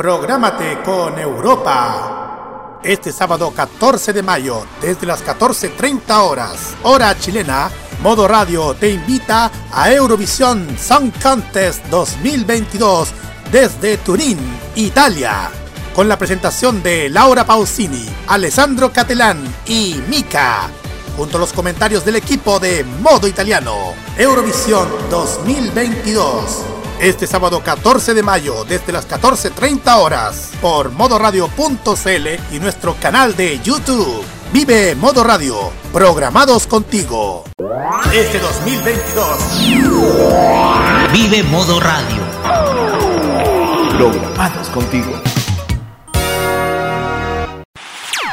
Prográmate con Europa. Este sábado 14 de mayo, desde las 14.30 horas, hora chilena, Modo Radio te invita a Eurovisión Song Contest 2022 desde Turín, Italia, con la presentación de Laura Pausini, Alessandro Catelán y Mika, junto a los comentarios del equipo de Modo Italiano. Eurovisión 2022 este sábado 14 de mayo desde las 14.30 horas por modoradio.cl y nuestro canal de YouTube. Vive Modo Radio, programados contigo. Este 2022. Vive Modo Radio. Programados contigo.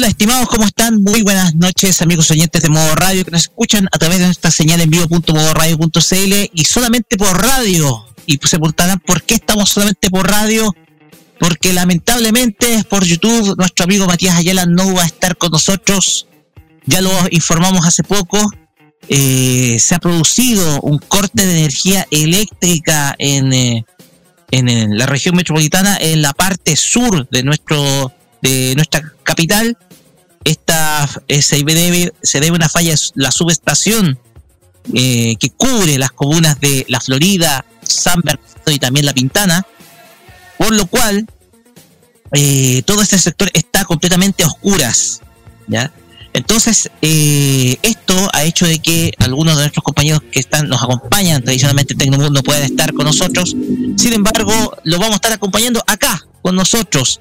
Hola estimados, ¿cómo están? Muy buenas noches amigos oyentes de Modo Radio que nos escuchan a través de nuestra señal en vivo.modoradio.cl y solamente por radio. Y se preguntarán por qué estamos solamente por radio. Porque lamentablemente por YouTube nuestro amigo Matías Ayala no va a estar con nosotros. Ya lo informamos hace poco. Eh, se ha producido un corte de energía eléctrica en, eh, en la región metropolitana, en la parte sur de nuestro de nuestra capital esta eh, se, debe, se debe una falla la subestación eh, que cubre las comunas de La Florida, San Bernardo y también La Pintana, por lo cual eh, todo este sector está completamente a oscuras. ¿ya? Entonces, esto ha hecho de que algunos de nuestros compañeros que están nos acompañan tradicionalmente en Tecnomundo no puedan estar con nosotros. Sin embargo, lo vamos a estar acompañando acá con nosotros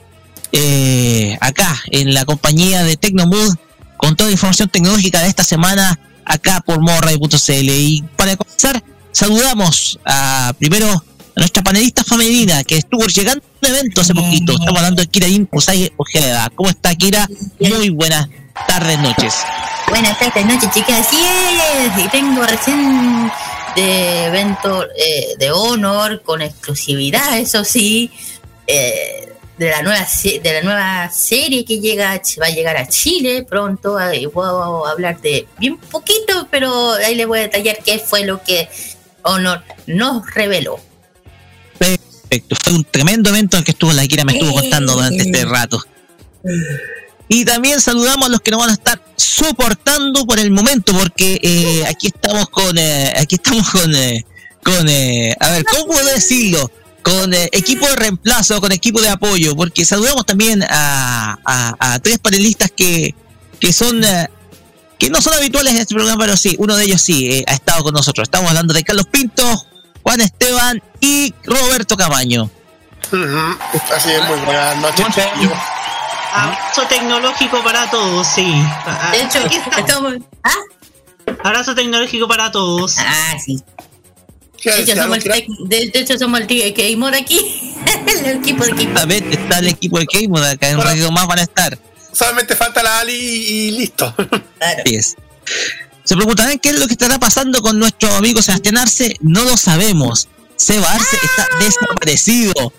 eh, acá en la compañía de Tecnomood con toda la información tecnológica de esta semana acá por morray.cl. Y para comenzar, saludamos a primero a nuestra panelista femenina que estuvo llegando a un evento hace poquito. Estamos hablando de Kira Usai Ojeda. ¿Cómo está Kira? Muy buenas tardes, noches. Buenas tardes, noches, chicas. Así y tengo recién de evento eh, de honor con exclusividad, eso sí. Eh, de la nueva de la nueva serie que llega va a llegar a Chile pronto voy a hablar de bien poquito pero ahí le voy a detallar qué fue lo que Honor nos reveló. Perfecto fue un tremendo evento en el que estuvo la Kira me estuvo contando durante este rato. Y también saludamos a los que nos van a estar soportando por el momento porque eh, aquí estamos con eh, aquí estamos con eh, con a ver cómo puedo decirlo con eh, equipo de reemplazo, con equipo de apoyo, porque saludamos también a, tres panelistas que, que son eh, que no son habituales en este programa, pero sí, uno de ellos sí eh, ha estado con nosotros. Estamos hablando de Carlos Pinto, Juan Esteban y Roberto Cabaño. Así es, muy buenas noches. Abrazo tecnológico para todos, sí. De hecho, aquí estamos. ¿Ah? Abrazo tecnológico para todos. Ah, sí. De hecho, somos el, de, hecho, somos el Keymod aquí. el equipo de Keymod. ver, está el equipo de Keymod acá. En un ratito más van a estar. Solamente falta la Ali y, listo. Claro. es. Se preguntarán qué es lo que estará pasando con nuestro amigo Sebastián Arce. No lo sabemos. Seba Arce está ¡Ah! desaparecido.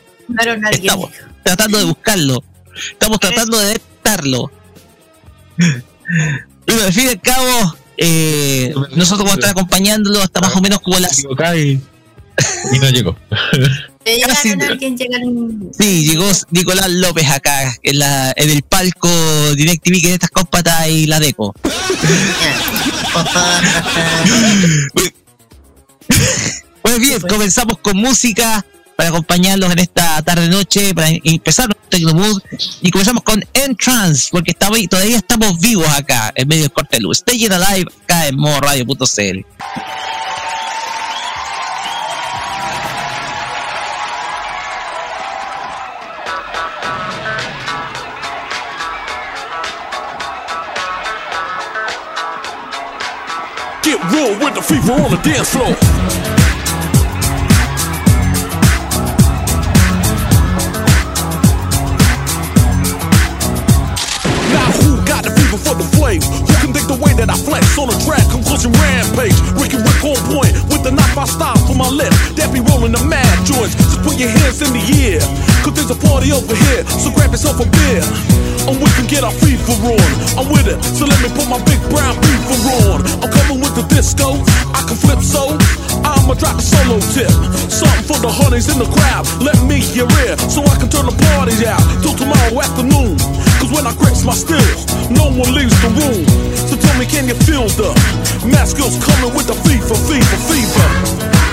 Estamos tratando de buscarlo. Estamos tratando de detectarlo. Pero al fin y al cabo, eh, nosotros vamos a estar acompañándolo hasta más o menos como las... Y, y no llegó. Sí, llegó Nicolás López acá, en, la, en el palco DirecTV que es estas cómpatas y la deco. pues bien, comenzamos con música para acompañarlos en esta tarde-noche, para empezar Tecnomood. Y comenzamos con Entrance, porque todavía estamos vivos acá, en medio del corte de luz. Stay Alive, acá en modoradio.cl. Get real with the fever on the dance floor. Way that I flex on a track? Conclusion rampage. Rick and Rick on point with the knife I style for my left. That be rolling the mad joints. Just put your hands in the air. Cause there's a party over here. So grab yourself a beer. And we can get our fever on. I'm with it. So let me put my big brown beaver on. I'm coming with the disco. I can flip so. I'ma drop a solo tip. Something for the honeys in the crowd. Let me hear it. So I can turn the party out till tomorrow afternoon. Cause when I grips my stills, no one leaves the room. So me, can you feel the mask skills coming with the fever, fever, fever?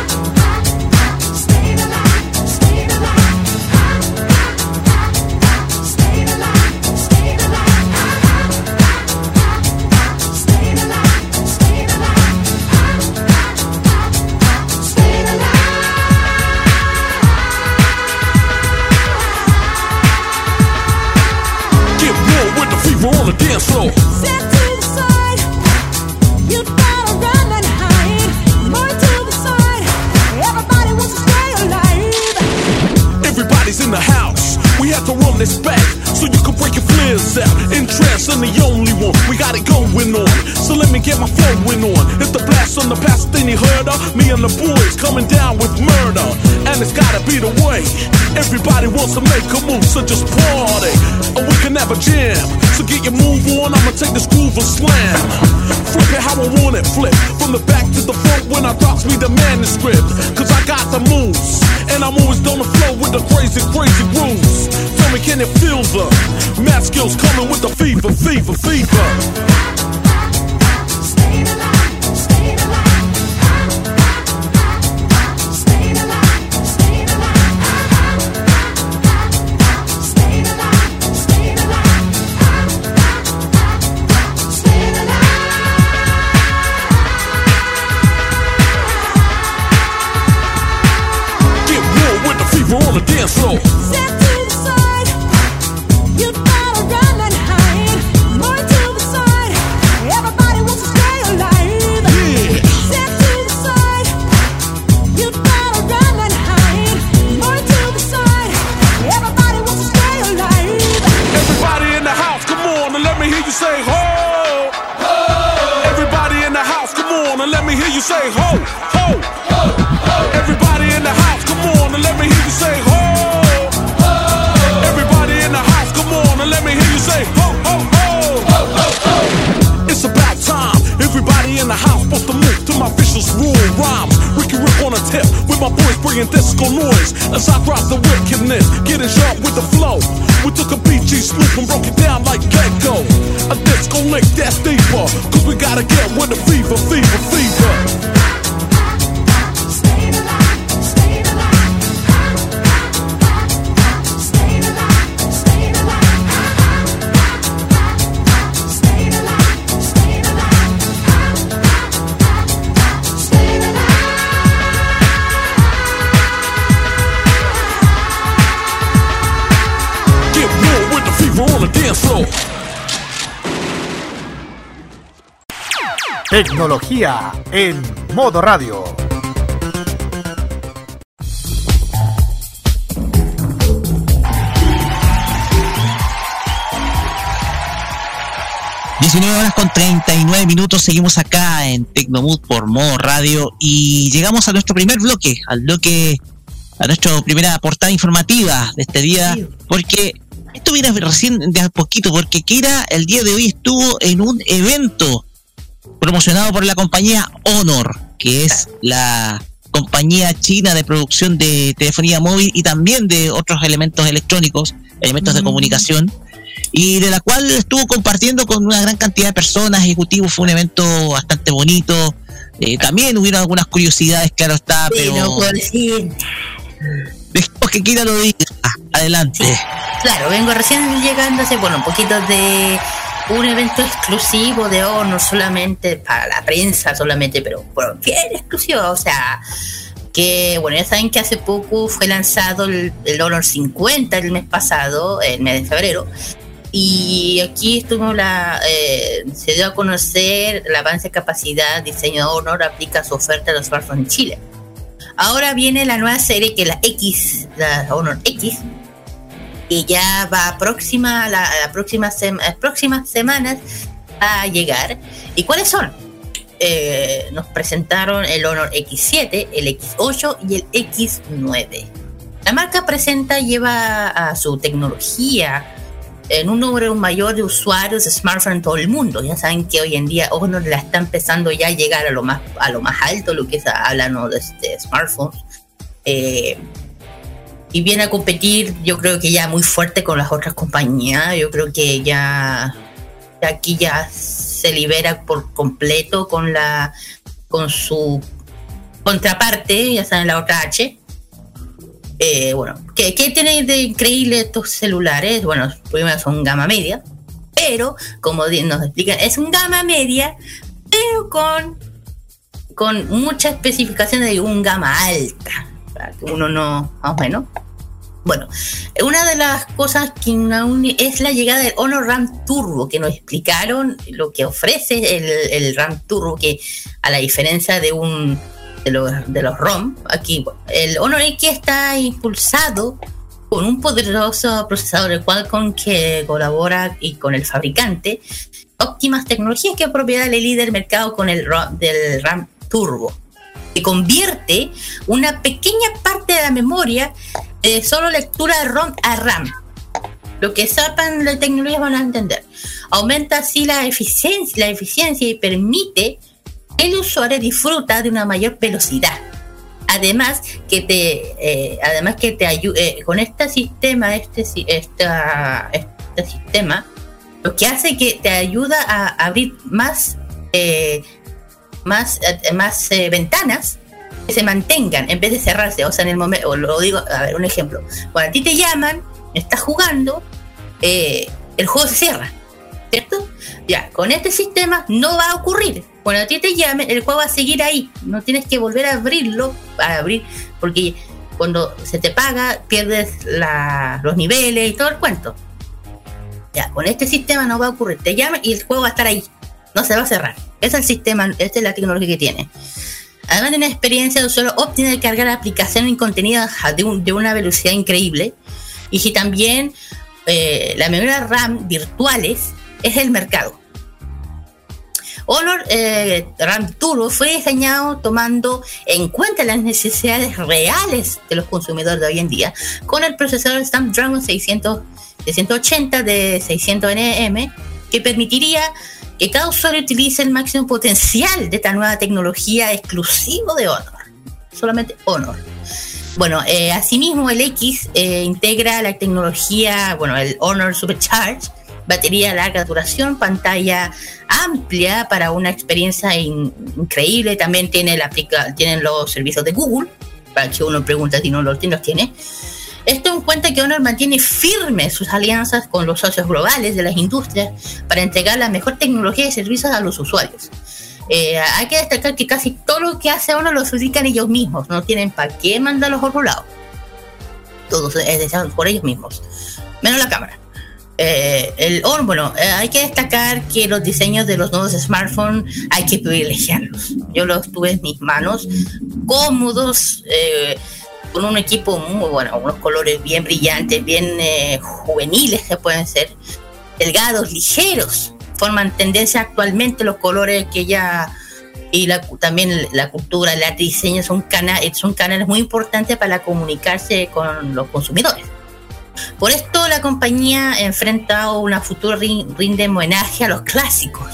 And the boys coming down with murder. And it's gotta be the way. Everybody wants to make a move, so just party. Or we can have a jam. So get your move on, I'ma take this groove and slam. Flip it how I want it, flip. From the back to the front when I drops me the manuscript. Cause I got the moves. And I'm always on the flow with the crazy, crazy grooves. Tell me, can it feel the math skills coming with the fever, fever, fever? Tecnología en modo radio. ...19 horas con 39 minutos... ...seguimos acá en Tecnomood por modo radio... ...y llegamos a nuestro primer bloque... ...al bloque... ...a nuestra primera portada informativa de este día... ...porque esto viene recién de a poquito... ...porque Kira el día de hoy estuvo en un evento... ...promocionado por la compañía Honor... ...que es la compañía china de producción de telefonía móvil... ...y también de otros elementos electrónicos... ...elementos de comunicación y de la cual estuvo compartiendo con una gran cantidad de personas, ejecutivos, fue un evento bastante bonito. Eh, también hubieron algunas curiosidades, claro está, Sí, pero no puedo decir. dejemos que Kira lo diga. Adelante. Claro, vengo recién llegando hace, bueno, un poquito de un evento exclusivo de Honor solamente para la prensa solamente, pero bueno, bien exclusivo, o sea, que bueno, ya saben que hace poco fue lanzado el, Honor 50 el mes pasado, el mes de febrero, Y aquí estuvo la, eh, se dio a conocer el avance de capacidad, diseño Honor aplica su oferta a los smartphones en Chile. Ahora viene la nueva serie que la X, la Honor X, que ya va próxima, sem- las próximas semanas a llegar. ¿Y cuáles son? Eh, nos presentaron el Honor X7, el X8 y el X9. La marca presenta lleva a su tecnología en un número mayor de usuarios de smartphone en todo el mundo. Ya saben que hoy en día Honor la está empezando ya a llegar a lo más, a lo más alto, lo que es hablando de, de smartphones. Eh, viene a competir, yo creo que ya muy fuerte con las otras compañías. Yo creo que ya, aquí ya se libera por completo con la con su contraparte, ya saben, la otra H. Eh, bueno, ¿qué, ¿qué tiene de increíble estos celulares? Bueno, primero son gama media, pero como nos explican, es un gama media, pero con, con muchas especificaciones de un gama alta, uno no, más o menos. Bueno, una de las cosas que es la llegada del Honor RAM Turbo, que nos explicaron lo que ofrece el, el RAM Turbo, que a la diferencia de un de los, de los ROM, aquí el Honor X está impulsado con un poderoso procesador de Qualcomm que colabora y con el fabricante óptimas tecnologías que propiedad del líder mercado con el RAM, del RAM Turbo que convierte una pequeña parte de la memoria de solo lectura de ROM a RAM. Lo que sepan de tecnología van a entender. Aumenta así la eficiencia, la eficiencia y permite que el usuario disfruta de una mayor velocidad. Además que te, eh, además que te ayude con este sistema, este, esta- este sistema, lo que hace que te ayuda a abrir más eh, más, eh, más eh, ventanas que se mantengan en vez de cerrarse. O sea, en el momento, lo digo, a ver, un ejemplo. Cuando a ti te llaman, estás jugando, eh, el juego se cierra, ¿cierto? Ya, con este sistema no va a ocurrir. Cuando a ti te llamen, el juego va a seguir ahí. No tienes que volver a abrirlo para abrir, porque cuando se te paga, pierdes la- los niveles y todo el cuento. Ya, con este sistema no va a ocurrir. Te llaman y el juego va a estar ahí. No se va a cerrar. Es el sistema, esta es la tecnología que tiene. Además de una experiencia de usuario óptima de cargar aplicaciones y contenido de, un- de una velocidad increíble. Y si también eh, la memoria RAM virtuales es el mercado. Honor eh, RAM Turbo fue diseñado tomando en cuenta las necesidades reales de los consumidores de hoy en día con el procesador Snapdragon 600, 680 de 600 NM que permitiría que cada usuario utilice el máximo potencial de esta nueva tecnología exclusivo de Honor. Solamente Honor. Bueno, eh, asimismo el X eh, integra la tecnología, bueno, el Honor Supercharge, batería larga duración, pantalla amplia para una experiencia in- increíble. También tiene la tienen los servicios de Google, para que uno pregunte si no los tiene, los tiene. Esto en cuenta que Honor mantiene firmes sus alianzas con los socios globales de las industrias para entregar la mejor tecnología y servicios a los usuarios. Eh, hay que destacar que casi todo lo que hace Honor lo fabrican ellos mismos, no tienen para qué mandarlos a otro lado. Todos es decir, por ellos mismos, menos la cámara. Eh, el Honor, bueno, eh, hay que destacar que los diseños de los nuevos smartphones hay que privilegiarlos. Yo los tuve en mis manos, cómodos, eh, con un equipo muy bueno, unos colores bien brillantes, bien eh, juveniles que pueden ser, delgados, ligeros, forman tendencia actualmente los colores que ya y la, también la cultura, y diseño son, cana son canales muy importantes para comunicarse con los consumidores. Por esto la compañía ha enfrentado una futura rin- rinde homenaje a los clásicos,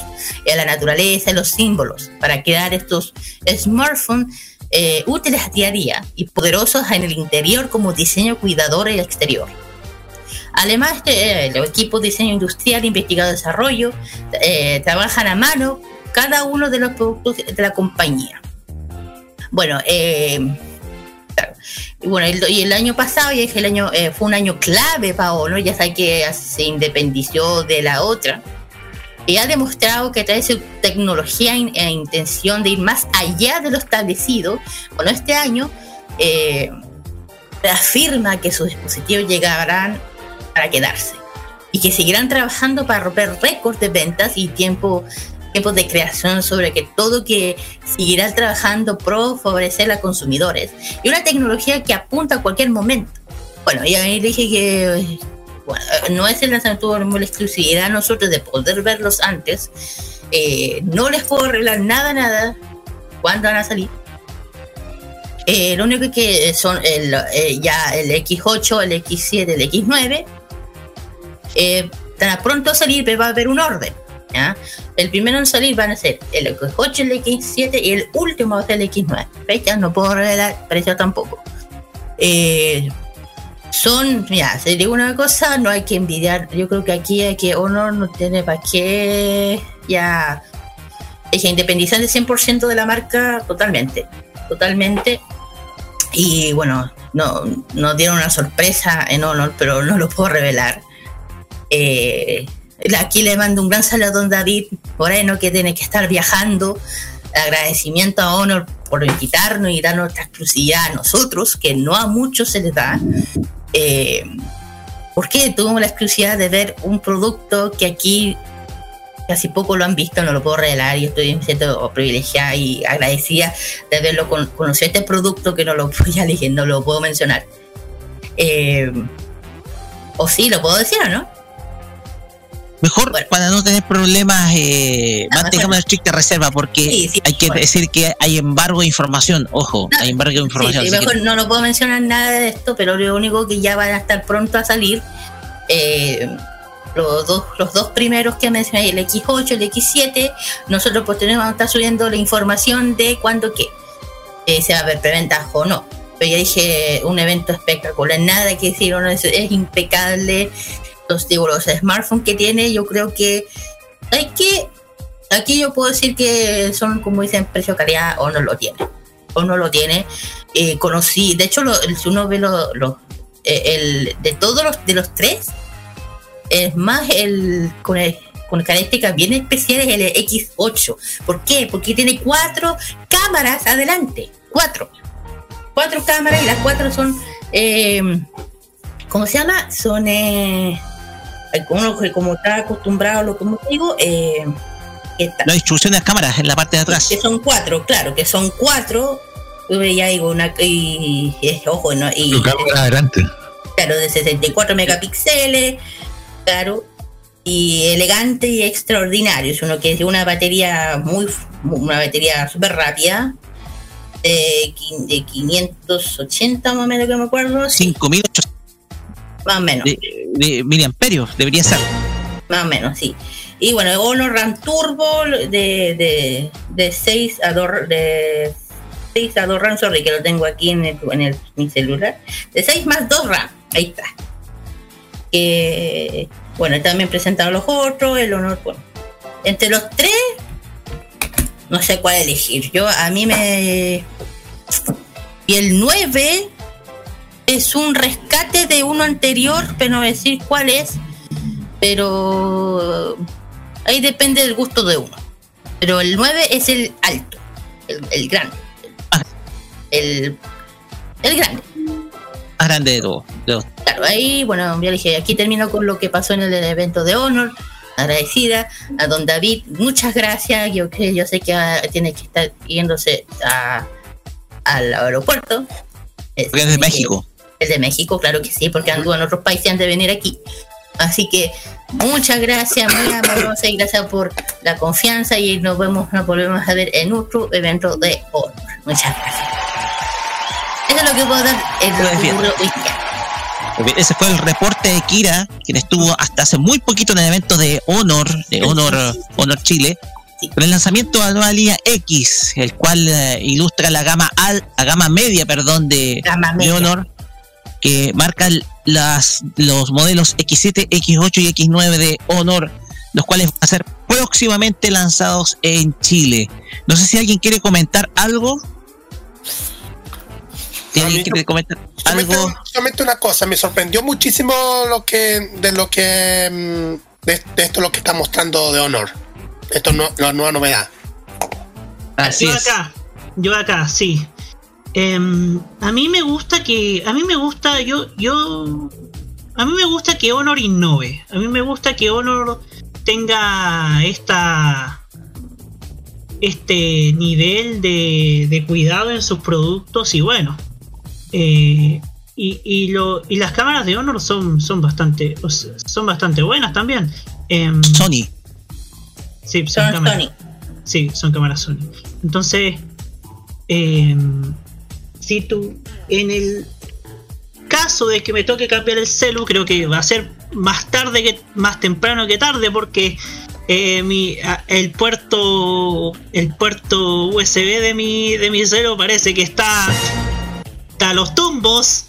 a la naturaleza y los símbolos, para crear estos smartphones eh, útiles día a día y poderosos en el interior como diseño cuidador y exterior. Además, eh, los equipos de diseño industrial, investigado desarrollo eh, trabajan a mano cada uno de los productos de la compañía. Bueno, eh, y bueno, el, y el año pasado, ya dije, el año eh, fue un año clave para Honor, ya sabe que se independició de la otra. Y ha demostrado que trae su tecnología in- e intención de ir más allá de lo establecido. Bueno, este año eh, afirma que sus dispositivos llegarán para quedarse. y que seguirán trabajando para romper récords de ventas y tiempo tiempos de creación sobre que todo que seguirá trabajando pro favorecer a consumidores y una tecnología que apunta a cualquier momento. Bueno, y ahí dije que no es el lanzamiento de la exclusividad nosotros de poder verlos antes. Eh, no les puedo arreglar nada, nada. ¿Cuándo van a salir? Eh, lo único que son el, eh, ya el X8, el X7, el X9. Eh, estará pronto a salir, pero va a haber un orden. El primero en salir van a ser el X8, el X7 y el último va a ser el X9. Fechas no puedo revelar, precio tampoco. Son, mira, se digo una cosa, no hay que envidiar. Yo creo que aquí hay que Honor no tiene para qué ya es del 100% de la marca totalmente, totalmente. Y bueno, no, nos dieron una sorpresa en Honor, pero no lo puedo revelar. Eh, aquí le mando un gran saludo a don David Moreno, que tiene que estar viajando. Agradecimiento a Honor por invitarnos y darnos esta exclusividad a nosotros, que no a muchos se les da. Eh, porque tuvimos la exclusividad de ver un producto que aquí casi poco lo han visto, no lo puedo revelar y estoy siento privilegiada y agradecida de haberlo con, conocido este producto que no lo ya no lo puedo mencionar. Eh, o sí, lo puedo decir o no. Mejor Bueno. para no tener problemas, eh, Ah, mantengamos mejor. estricta reserva porque Sí, sí, hay que bueno. decir que hay embargo de información. Ojo, No, hay embargo de información. sí, que- no, no puedo mencionar nada de esto, pero lo único que ya van a estar pronto a salir. eh, los, dos, los dos primeros que mencioné, el X8, el X7, nosotros pues tenemos que estar subiendo la información de cuándo qué. eh, se va a ver preventa o no. Pero ya dije, un evento espectacular, nada que decir, no, es, es impecable. Digo, los smartphones que tiene, yo creo que hay que aquí yo puedo decir que son como dicen precio calidad o no lo tiene o no lo tiene Eh, conocí de hecho lo- si uno ve los lo, eh, el de todos los de los tres es más el con el con características bien especiales el X8 ¿por qué? porque tiene cuatro cámaras adelante cuatro cuatro cámaras y las cuatro son eh, ¿cómo se llama? son eh, uno que como está acostumbrado a lo como digo eh, está- La distribución de las cámaras en la parte de atrás. que son cuatro, claro, que son cuatro. Ya digo una y, y- ojo, ¿no? y cámara adelante. claro, de 64 megapíxeles, claro, y elegante y extraordinario. Es uno que es de una batería muy, una batería súper rápida, de, qui- de 580 más o menos que me acuerdo, sí, 5.800 más o menos. de, de miliamperios debería ser. Más o menos, sí. Y bueno, Honor RAM Turbo de, de, de 6 a 2 de 6 a 2 RAM, sorry que lo tengo aquí en, el, en el- mi celular. De 6 más 2 RAM, ahí está. Que bueno, también presentaron los otros, el Honor, bueno. Entre los tres, no sé cuál elegir. Yo a mí me. Y el 9 es un rescate de uno anterior, pero no voy a decir cuál es pero ahí depende del gusto de uno. Pero el 9 es el alto, el, el grande. El, el grande. Más grande de todo. de los- Claro, ahí, bueno, ya dije, aquí termino con lo que pasó en el evento de Honor. Agradecida a don David, muchas gracias. Yo, que yo sé que ah, tiene que estar yéndose a- al aeropuerto. Porque es de México. De México, claro que sí, porque anduvo en otros países antes de venir aquí. Así que muchas gracias, muy amorosa y gracias por la confianza y nos vemos, nos volvemos a ver en otro evento de honor. Muchas gracias. Eso es lo que puedo dar en lo Pues que hoy día. Ese fue el reporte de Kira, quien estuvo hasta hace muy poquito en el evento de Honor, de Honor, Honor Chile, con el lanzamiento de la nueva línea X, el cual eh, ilustra la gama al, la gama media, perdón, de, Gama de media. Honor, que marca el- las, los modelos X7, X8 y X9 de Honor, los cuales van a ser próximamente lanzados en Chile. No sé si alguien quiere comentar algo. Alguien quiere comentar Solamente, algo. solamente una cosa, me sorprendió muchísimo lo que de lo que mm, de, de esto lo que está mostrando de honor. Esto no la nueva novedad. Así yo es. acá, yo acá, sí. Em, a mí me gusta que, a mí me gusta, yo, yo a mí me gusta que Honor innove. A mí me gusta que Honor tenga esta este nivel de, de cuidado en sus productos y bueno. eh, y, y, lo, y las cámaras de Honor son, son bastante son bastante buenas también. Em, Sony. sí, son Son cámaras. Sony. Sí, son cámaras Sony. Entonces, eh, en el caso de que me toque cambiar el celu, creo que va a ser más tarde que más temprano que tarde, porque eh, mi, el puerto el puerto USB de mi de mi celu parece que está está a los tumbos,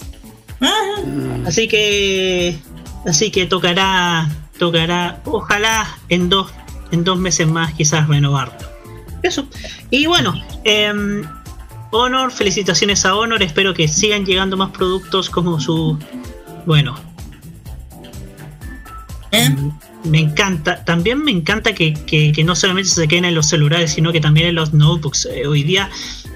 así que así que tocará tocará ojalá en dos en dos meses más quizás renovarlo. Eso. Y bueno, em, Honor, felicitaciones a Honor. Espero que sigan llegando más productos como su. Bueno, ¿Eh? me encanta. También me encanta que, que- que no solamente se queden en los celulares, sino que también en los notebooks. Eh, hoy día.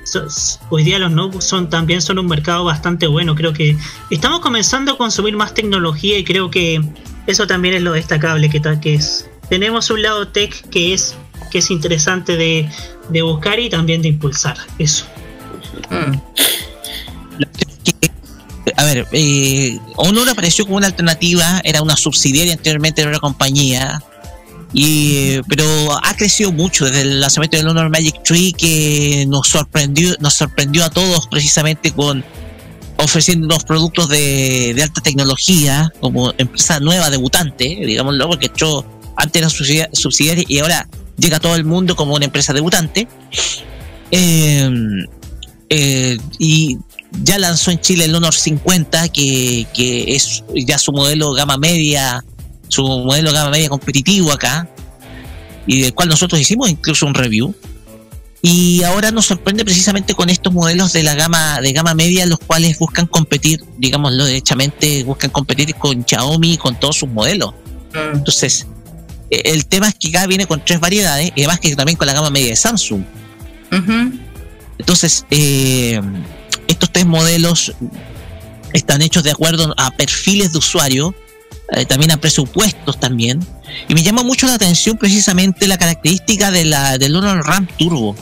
so- Hoy día los notebooks son también son un mercado bastante bueno. Creo que estamos comenzando a consumir más tecnología y creo que eso también es lo destacable que, que es. Tenemos un lado tech que es que es interesante de, de buscar y también de impulsar. Eso. A ver, eh, Honor apareció como una alternativa, era una subsidiaria anteriormente de una compañía, y, pero ha crecido mucho desde el lanzamiento del Honor Magic Tree que nos sorprendió, nos sorprendió a todos precisamente con ofreciendo unos productos de, alta tecnología como empresa nueva debutante, digámoslo, porque hecho antes era subsidia- subsidiaria y ahora llega a todo el mundo como una empresa debutante. Eh, eh, y ya lanzó en Chile el Honor 50, que, que es ya su modelo gama media, su modelo gama media competitivo acá, y del cual nosotros hicimos incluso un review. Y ahora nos sorprende precisamente con estos modelos de la gama de gama media, los cuales buscan competir, digámoslo derechamente, buscan competir con Xiaomi, con todos sus modelos. Mm. Entonces, eh, el tema es que acá viene con tres variedades, y además que también con la gama media de Samsung. Ujú. Entonces, eh, estos tres modelos están hechos de acuerdo a perfiles de usuario, eh, también a presupuestos también. Y me llama mucho la atención precisamente la característica de la, del Honor RAM Turbo,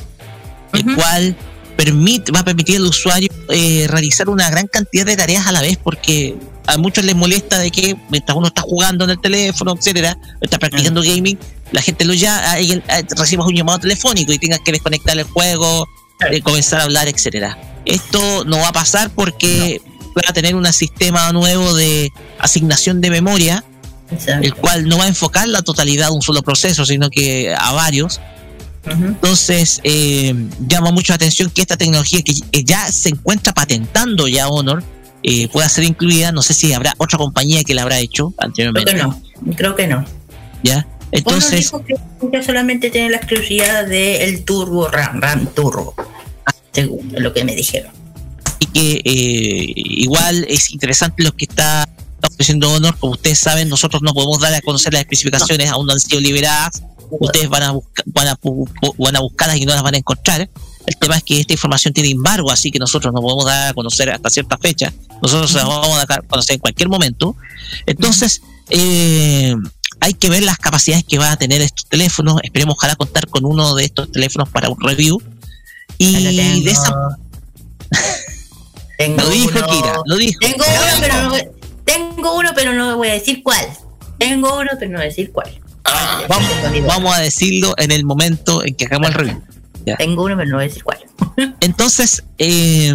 el cual permite, va a permitir al usuario eh, realizar una gran cantidad de tareas a la vez, porque a muchos les molesta de que mientras uno está jugando en el teléfono, etcétera, está practicando gaming, la gente lo ya eh, recibas un llamado telefónico y tengas que desconectar el juego, comenzar a hablar, etcétera. Esto no va a pasar porque va a tener un sistema nuevo de asignación de memoria, Exacto. el cual no va a enfocar la totalidad de un solo proceso, sino que a varios. Entonces, eh, llama mucho la atención que esta tecnología que ya se encuentra patentando ya Honor eh, pueda ser incluida. No sé si habrá otra compañía que la habrá hecho Creo anteriormente. que no. Creo que no. ¿ya? Entonces, Entonces, dijo que solamente tiene la exclusividad del Turbo RAM, RAM Turbo. Según lo que me dijeron. y que eh, igual es interesante lo que está ofreciendo Honor. Como ustedes saben, nosotros no podemos dar a conocer las especificaciones, aún no han sido liberadas. Ustedes van a, busca- van, a, van a buscarlas y no las van a encontrar. El tema es que esta información tiene embargo, así que nosotros no podemos dar a conocer hasta cierta fecha. Nosotros las vamos a dar a conocer en cualquier momento. Entonces, eh, hay que ver las capacidades que van a tener estos teléfonos. Esperemos ojalá contar con uno de estos teléfonos para un review. Y de esa Tengo lo dijo uno- Kira, lo dijo. Tengo uno, pero no voy- tengo uno, pero no voy a decir cuál. Tengo uno, pero no voy a decir cuál. Ah, Vamos, vamos a decirlo en el momento en que hagamos el review. Tengo uno, pero no voy a decir cuál. Entonces, eh,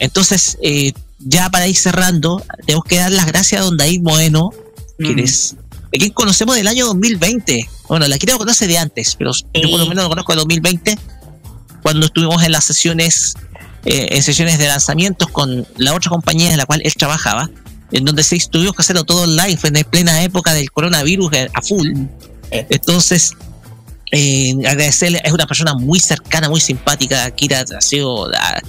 entonces eh, ya para ir cerrando, tenemos que dar las gracias a don David Moeno, Mm. es a quien conocemos del año 2020. Bueno, la Kira lo conoce de antes, pero yo por lo menos lo conozco de 2020, cuando estuvimos en las sesiones, eh, en sesiones de lanzamientos con la otra compañía en la cual él trabajaba, en donde se tuvimos que hacerlo todo fue en plena época del coronavirus eh, a full. Entonces, eh, agradecerle, es una persona muy cercana, muy simpática. Kira ha sido, ha,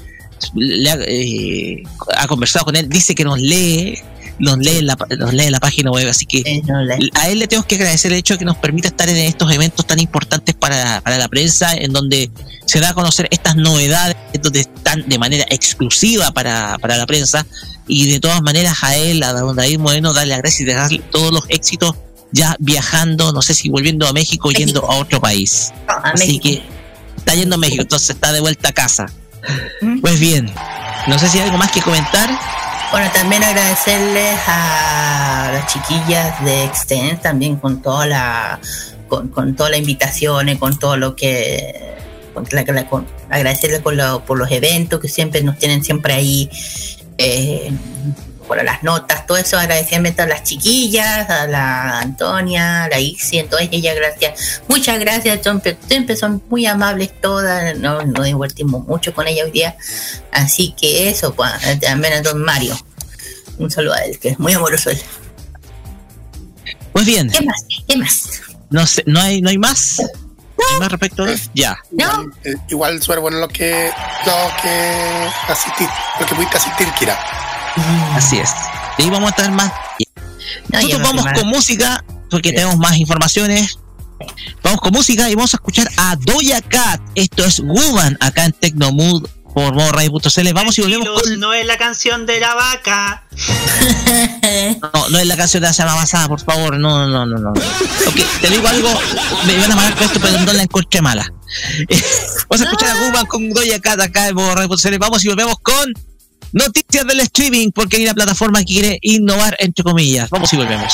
le ha, eh, ha conversado con él, dice que nos lee, los lee en la, los lee en la página web, así que no, a él le tenemos que agradecer el hecho de que nos permita estar en estos eventos tan importantes para, para la prensa, en donde se da a conocer estas novedades, donde están de manera exclusiva para, para la prensa, y de todas maneras a él, a don David Moreno, darle las gracias y darle todos los éxitos ya viajando, no sé si volviendo a México o yendo a otro país. no, a Así México. que está yendo a México, entonces está de vuelta a casa. ¿Mm? Pues bien, no sé si hay algo más que comentar. Bueno, también agradecerles a las chiquillas de Extend también con toda la con, con todas las invitaciones, con todo lo que con la- la- con- agradecerles por, lo- por los eventos que siempre nos tienen siempre ahí eh, por las notas, todo eso agradecimiento a las chiquillas, a la Antonia, a la Ixi, entonces ellas gracias, muchas gracias, siempre, siempre son muy amables todas, no- nos divertimos mucho con ellas hoy día, así que eso, pues, también a don Mario, un saludo a él, que es muy amoroso él. Pues bien, ¿Qué más? ¿Qué más? no sé, no hay, no hay más. ¿No hay más respecto? Ya. ¿No? Igual, eh, igual bueno lo que, lo que asistí, lo que pudiste asistir, Kira. Así es. Y ahí vamos a estar más. No, Nosotros no vamos con música porque tenemos más informaciones. Vamos con música y vamos a escuchar a Doja Cat. Esto es Woman acá en Tecnomood por modoradio.cl. Vamos y volvemos con. No es la canción de la vaca. No, no es la canción de la semana pasada, por favor. No, no, no, no. no. Ok, te digo algo. Me van a matar con esto, pero no la encontré mala. Vamos a escuchar a Woman con Doja Cat acá en modoradio.cl. Vamos y volvemos con. Noticias del streaming, porque hay una plataforma que quiere innovar, entre comillas. Vamos y volvemos.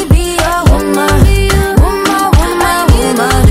woman,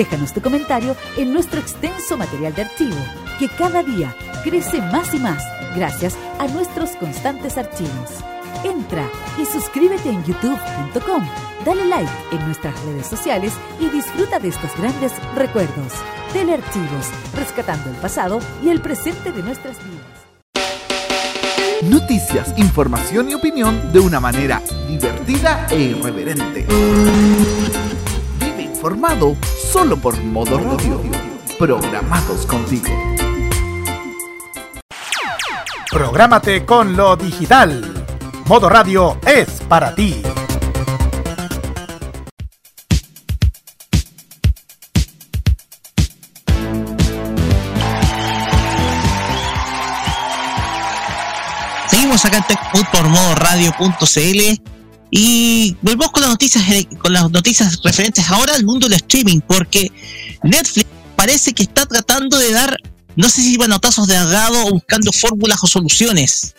Déjanos tu comentario en nuestro extenso material de archivo, que cada día crece más y más gracias a nuestros constantes archivos. Entra y suscríbete en youtube.com, dale like en nuestras redes sociales y disfruta de estos grandes recuerdos. Telearchivos, rescatando el pasado y el presente de nuestras vidas. Noticias, información y opinión de una manera divertida e irreverente. Informado solo por Modo Radio. Programados contigo. Prográmate con lo digital. Modo Radio es para ti. Seguimos acá en por radio.cl y volvemos con las noticias eh, con las noticias referentes ahora al mundo del streaming porque Netflix parece que está tratando de dar no sé si manotazos de agado o buscando fórmulas o soluciones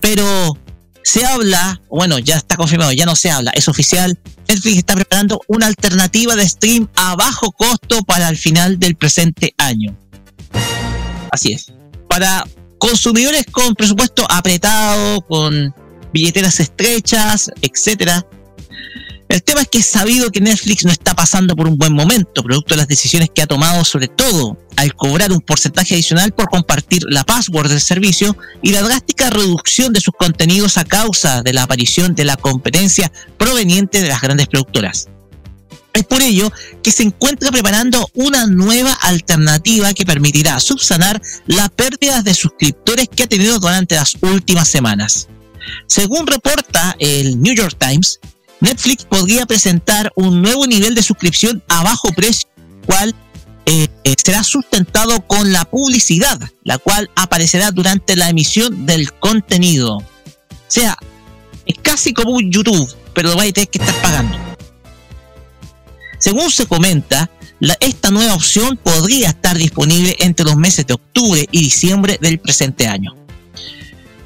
pero se habla, bueno, ya está confirmado, ya no se habla, es oficial. Netflix está preparando una alternativa de stream a bajo costo para el final del presente año. Así es. Para consumidores con presupuesto apretado, con billeteras estrechas, etcétera, el tema es que es sabido que Netflix no está pasando por un buen momento, producto de las decisiones que ha tomado, sobre todo al cobrar un porcentaje adicional por compartir la password del servicio y la drástica reducción de sus contenidos a causa de la aparición de la competencia proveniente de las grandes productoras. Es por ello que se encuentra preparando una nueva alternativa que permitirá subsanar las pérdidas de suscriptores que ha tenido durante las últimas semanas. Según reporta el New York Times, Netflix podría presentar un nuevo nivel de suscripción a bajo precio, cual eh, eh, será sustentado con la publicidad, la cual aparecerá durante la emisión del contenido. O sea, es casi como un YouTube, pero lo vais a tener que estar pagando. Según se comenta, esta nueva opción podría estar disponible entre los meses de octubre y diciembre del presente año.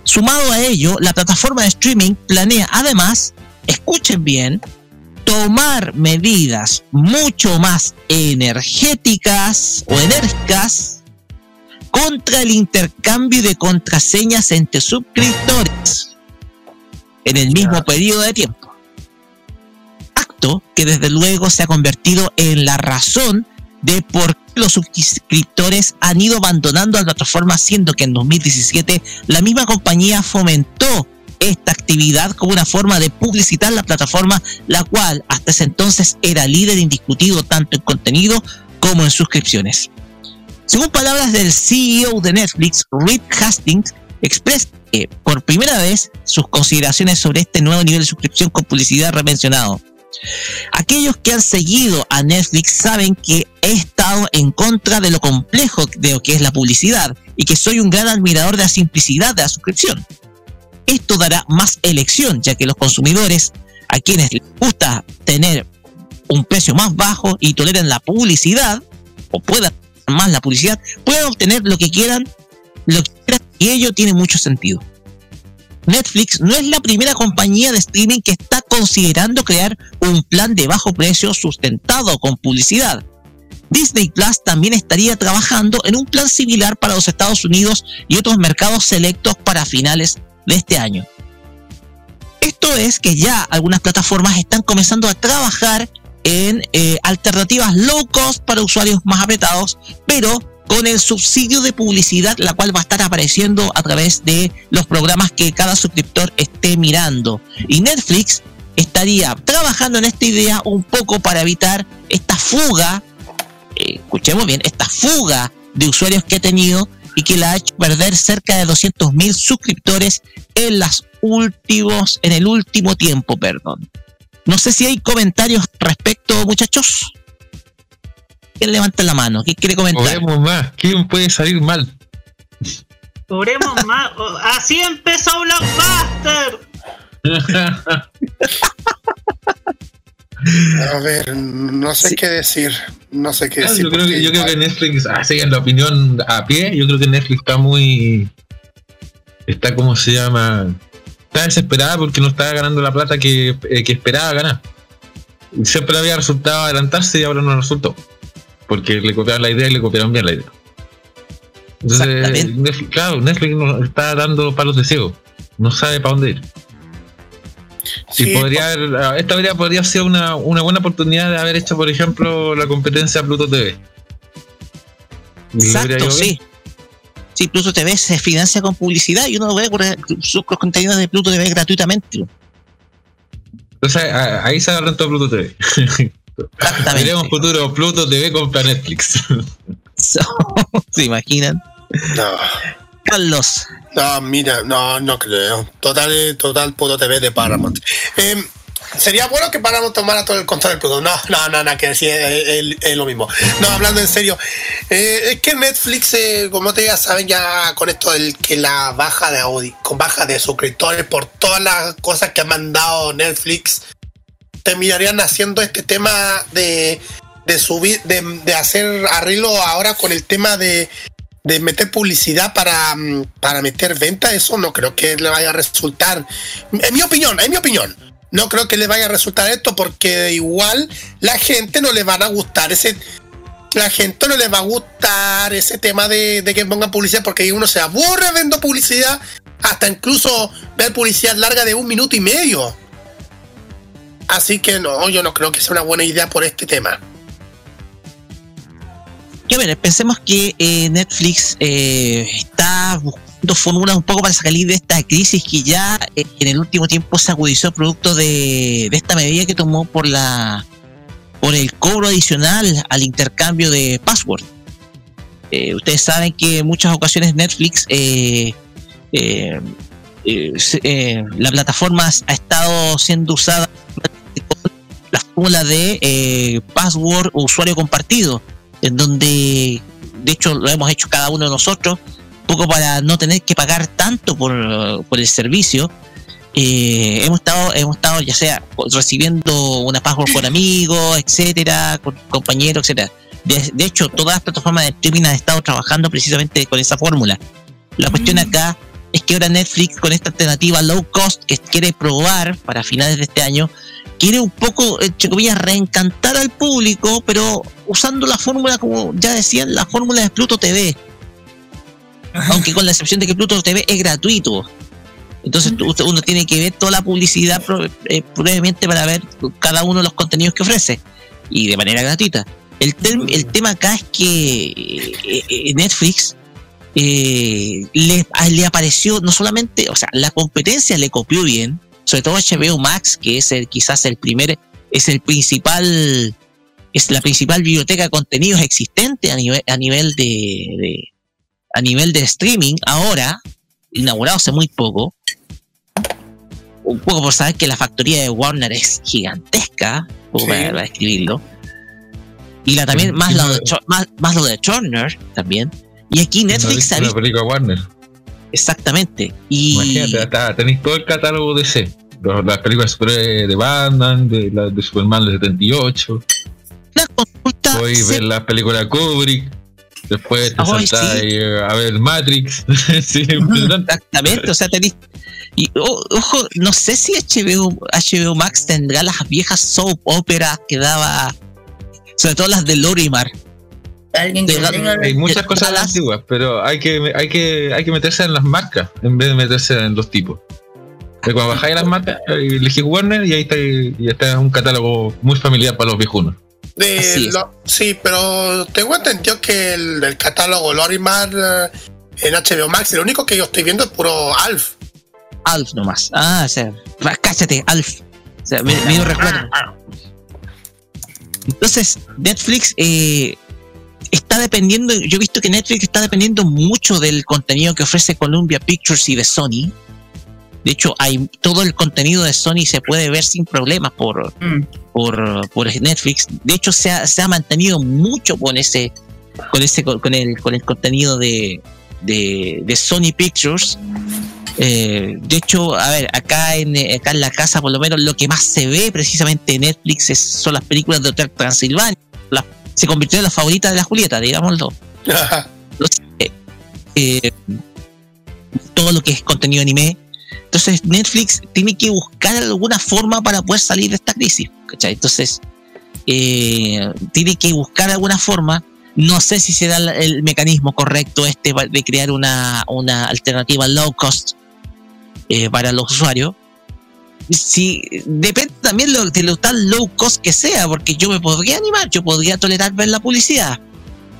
Sumado a ello, la plataforma de streaming planea además escuchen bien, tomar medidas mucho más energéticas o enérgicas contra el intercambio de contraseñas entre suscriptores en el mismo periodo de tiempo. Acto que desde luego se ha convertido en la razón de por qué los suscriptores han ido abandonando la plataforma, siendo que en 2017 la misma compañía fomentó esta actividad como una forma de publicitar la plataforma, la cual hasta ese entonces era líder indiscutido tanto en contenido como en suscripciones. Según palabras del CEO de Netflix, Reed Hastings, expresa por primera vez sus consideraciones sobre este nuevo nivel de suscripción con publicidad remencionado. Aquellos que han seguido a Netflix saben que he estado en contra de lo complejo de lo que es la publicidad y que soy un gran admirador de la simplicidad de la suscripción. Esto dará más elección, ya que los consumidores, a quienes les gusta tener un precio más bajo y toleran la publicidad, o puedan más la publicidad, pueden obtener lo que quieran, lo que quieran, y ello tiene mucho sentido. Netflix no es la primera compañía de streaming que está considerando crear un plan de bajo precio sustentado con publicidad. Disney Plus también estaría trabajando en un plan similar para los Estados Unidos y otros mercados selectos para finales de este año. Esto es que ya algunas plataformas están comenzando a trabajar en eh, alternativas low cost para usuarios más apretados, pero con el subsidio de publicidad, la cual va a estar apareciendo a través de los programas que cada suscriptor esté mirando. Y Netflix estaría trabajando en esta idea un poco para evitar esta fuga, eh, escuchemos bien, esta fuga de usuarios que ha tenido y que la ha hecho perder cerca de 200.000 suscriptores en las últimos, en el último tiempo, perdón. No sé si hay comentarios respecto, muchachos. ¿Quién levanta la mano? ¿Quién quiere comentar? Oremos más. ¿Quién puede salir mal? Oremos más. Así empezó Blockbuster. A ver, no sé qué decir. No sé qué Ah, decir. yo, creo que, yo creo que Netflix, así en la opinión a pie, yo creo que Netflix está muy. Está como se llama. Está desesperada porque no estaba ganando la plata que, eh, que esperaba ganar. Siempre había resultado adelantarse y ahora no resultó. Porque le copiaron la idea y le copiaron bien la idea. Entonces. Netflix, claro, Netflix nos está dando palos de ciego. No sabe para dónde ir. Sí, y podría haber- esta habría, podría ser una, una buena oportunidad de haber hecho, por ejemplo, la competencia Pluto TV. Exacto, sí. Sí, Pluto TV se financia con publicidad y uno ve sus contenidos de Pluto TV gratuitamente. Entonces a- ahí se agarró todo Pluto TV. Exactamente. Veremos futuro Pluto TV compra Netflix. ¿Se imaginan? No. Carlos. No, mira, no, no creo. Total, total Puto TV de Paramount. Eh, sería bueno que Paramount tomara todo el control del producto. No, no, no, nada que decir, es, lo mismo. No, hablando en serio. eh, es que Netflix, eh, como te ya saben, ya con esto del que la baja de audi con baja de suscriptores por todas las cosas que ha mandado Netflix, terminarían haciendo este tema de, de subir, de, de hacer arreglo ahora con el tema de, de meter publicidad para, mm, para meter venta, eso no creo que le vaya a resultar. En mi opinión, en mi opinión. No creo que le vaya a resultar esto porque igual la gente no le van a gustar ese. La gente no le va a gustar ese tema de, de que pongan publicidad porque uno se aburre viendo publicidad, hasta incluso ver publicidad larga de un minuto y medio. Así que no, yo no creo que sea una buena idea por este tema. Ver, pensemos que eh, Netflix eh, está buscando fórmulas un poco para salir de esta crisis que ya eh, en el último tiempo se agudizó producto de, esta medida que tomó por la por el cobro adicional al intercambio de password. Ustedes saben que en muchas ocasiones Netflix la plataforma ha estado siendo usada con la fórmula de password o usuario compartido en donde de hecho lo hemos hecho cada uno de nosotros, poco para no tener que pagar tanto por, por el servicio. Eh, hemos estado, hemos estado ya sea recibiendo una password con amigos, etcétera, con compañeros, etcétera. De, de hecho, todas las plataformas de streaming han estado trabajando precisamente con esa fórmula. La cuestión acá es que ahora Netflix con esta alternativa low cost que quiere probar para finales de este año, quiere un poco, entre comillas, reencantar al público, pero usando la fórmula, como ya decían, la fórmula de Pluto TV. Aunque con la excepción de que Pluto TV es gratuito. Entonces uno tiene que ver toda la publicidad eh, previamente para ver cada uno de los contenidos que ofrece. Y de manera gratuita. El, tem- el tema acá es que eh, eh, Netflix eh, le apareció no solamente, o sea, la competencia le copió bien, sobre todo HBO Max, que es el, quizás el primer, es el principal, es la principal biblioteca de contenidos existente a nivel, a nivel de, de- a nivel de streaming ahora, inaugurado hace muy poco. Un poco por saber que la factoría de Warner es gigantesca, un poco Sí. para, para escribirlo. Y la también, más, lo de, más, más lo de Turner también. Y aquí Netflix Una visto película Warner. Exactamente. Y Imagínate, tenéis todo el catálogo de C. Las películas de Batman, de, la, de Superman del 78. la consulta Podéis se- ver las películas Kubrick. Después te Ay, saltáis sí. eh, a ver Matrix. sí. Exactamente, o sea, tenéis. Y ojo, no sé si HBO, HBO Max tendrá las viejas soap operas que daba, sobre todo las de Lorimar. Alguien que De- no tenga Hay muchas cosas antiguas, pero hay que, hay, que, hay que meterse en las marcas en vez de meterse en los tipos. De cuando bajáis las marcas, eh, elegís Warner y ahí está, y está un catálogo muy familiar para los viejunos. De lo- sí, pero tengo entendido que el, el catálogo Lorimar eh, en HBO Max, lo único que yo estoy viendo es puro Alf. Alf nomás. Ah, o sea, cállate, Alf. O sea, me, me dio recuerdo. Entonces, Netflix eh, está dependiendo, yo he visto que Netflix está dependiendo mucho del contenido que ofrece Columbia Pictures y de Sony. De hecho, hay todo el contenido de Sony se puede ver sin problemas por, Mm. por, por Netflix. De hecho, se ha, se ha mantenido mucho con ese, con ese, con el, con el contenido de, de, de Sony Pictures. Eh, de hecho, a ver, acá en, acá en la casa, por lo menos, lo que más se ve precisamente en Netflix es- son las películas de Hotel Transilvania. Se convirtió en la favorita de la Julieta, digámoslo. Entonces, eh, eh, todo lo que es contenido anime. Entonces Netflix tiene que buscar alguna forma para poder salir de esta crisis. ¿cachai? Entonces eh, tiene que buscar alguna forma. No sé si será el, mecanismo correcto este de crear una, una alternativa low cost eh, para los usuarios. Si, depende también lo- de lo tan low cost que sea, porque yo me podría animar, yo podría tolerar ver la publicidad,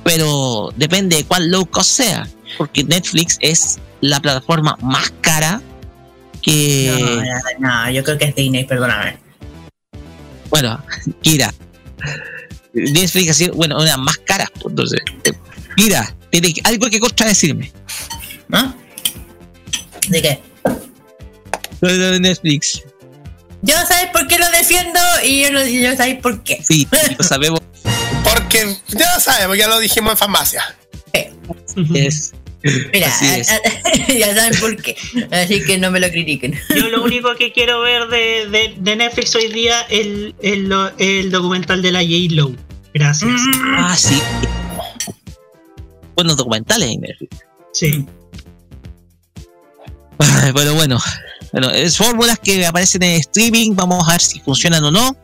pero depende de cuál low cost sea, porque Netflix es la plataforma más cara que, No, no, no, yo creo que es Disney, perdóname. bueno, Kira, Netflix ha sido, bueno, una más cara, pues, entonces, eh, Kira, tiene algo que contradecirme. ¿No? ¿De qué? Netflix, Yo sabes por qué lo defiendo y yo, lo, y yo sabes por qué. sí, lo sabemos, Porque ya sabemos, ya lo dijimos en farmacia. es, Mira, Así es. ya saben por qué. Así que no me lo critiquen. Yo lo único que quiero ver de, de, de Netflix hoy día es el, el, lo- el documental de la J-Lo. Gracias. ah, sí, buenos documentales en Netflix. Sí. Pero bueno, bueno, es fórmulas que aparecen en streaming, vamos a ver si funcionan o no.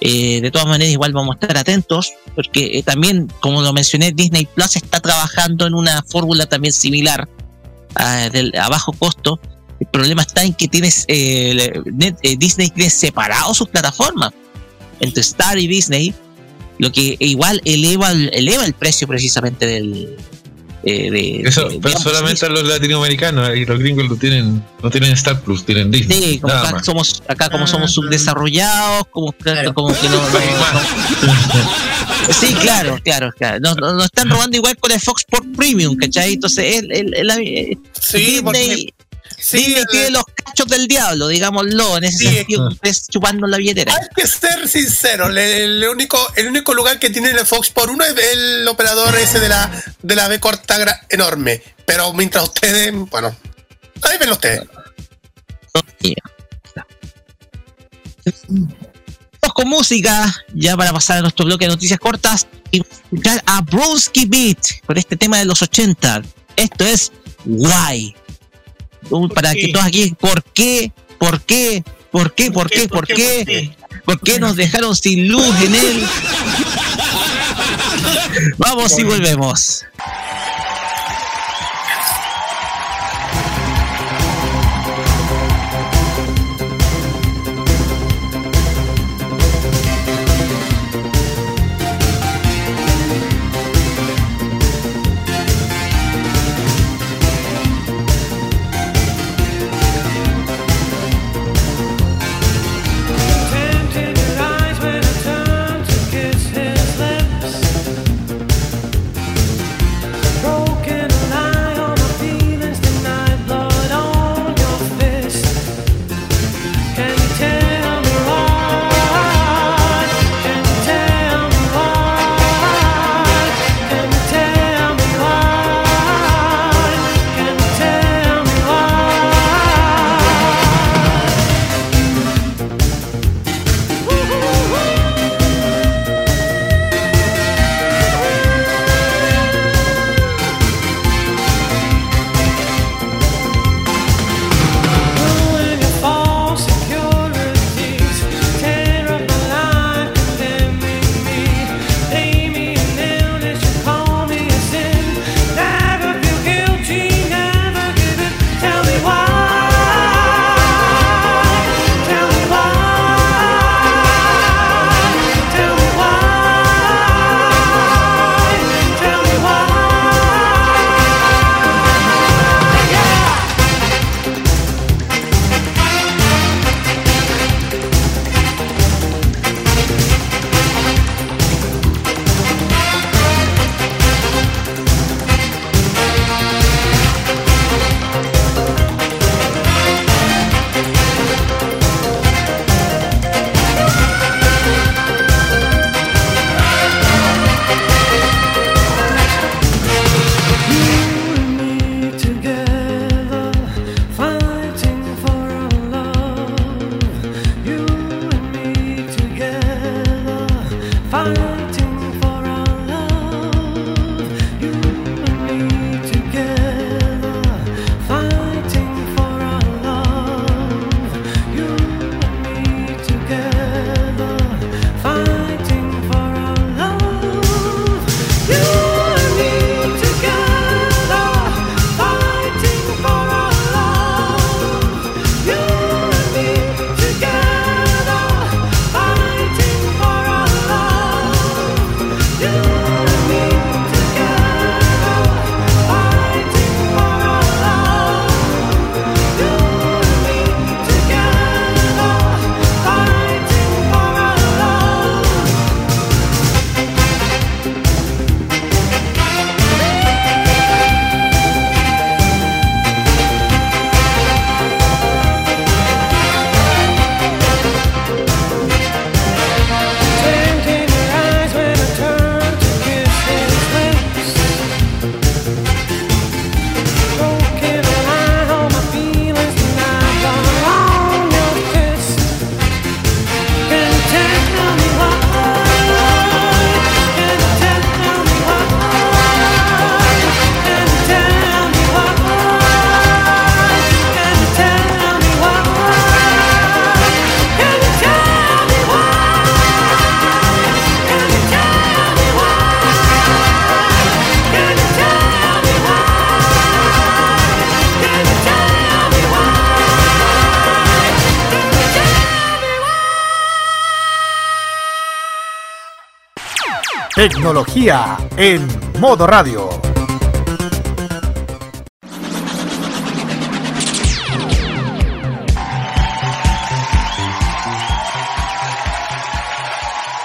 Eh, de todas maneras, igual vamos a estar atentos, porque eh, también, como lo mencioné, Disney Plus está trabajando en una fórmula también similar a, bajo costo. El problema está en que tienes eh, eh, Disney tiene separado sus plataformas entre Star y Disney, lo que igual eleva, el- eleva el precio precisamente del eh, de, Eso, de- pero digamos, solamente a los latinoamericanos y los gringos lo tienen, no tienen Star Plus, tienen Disney. Sí, como nada acá más. somos, acá como Ah, somos subdesarrollados, como, Claro. como que no, no- no- Sí, claro, claro, claro. Nos, nos- nos están robando igual con el Fox Sport Premium, ¿cachai? Entonces, el, el, el- el- Sí, Disney, porque. Sí, Disney tiene los cachos del diablo, digámoslo, en ese Sí. sentido, es chuparnos la billetera. Hay que ser sincero, el, único, el único lugar que tiene el Fox por uno es el operador ese de la, de la B corta enorme. Pero mientras ustedes, bueno, ahí ven ustedes. Vamos con música, ya para pasar a nuestro bloque de noticias cortas y escuchar a Bronsky Beat con este tema de los 80. Esto es Why. Para qué? que todos aquí, ¿por qué? ¿Por qué? ¿Por qué? ¿Por qué? ¿Por qué? ¿Por qué nos dejaron sin luz en él? Vamos y volvemos. Tecnología en modo radio.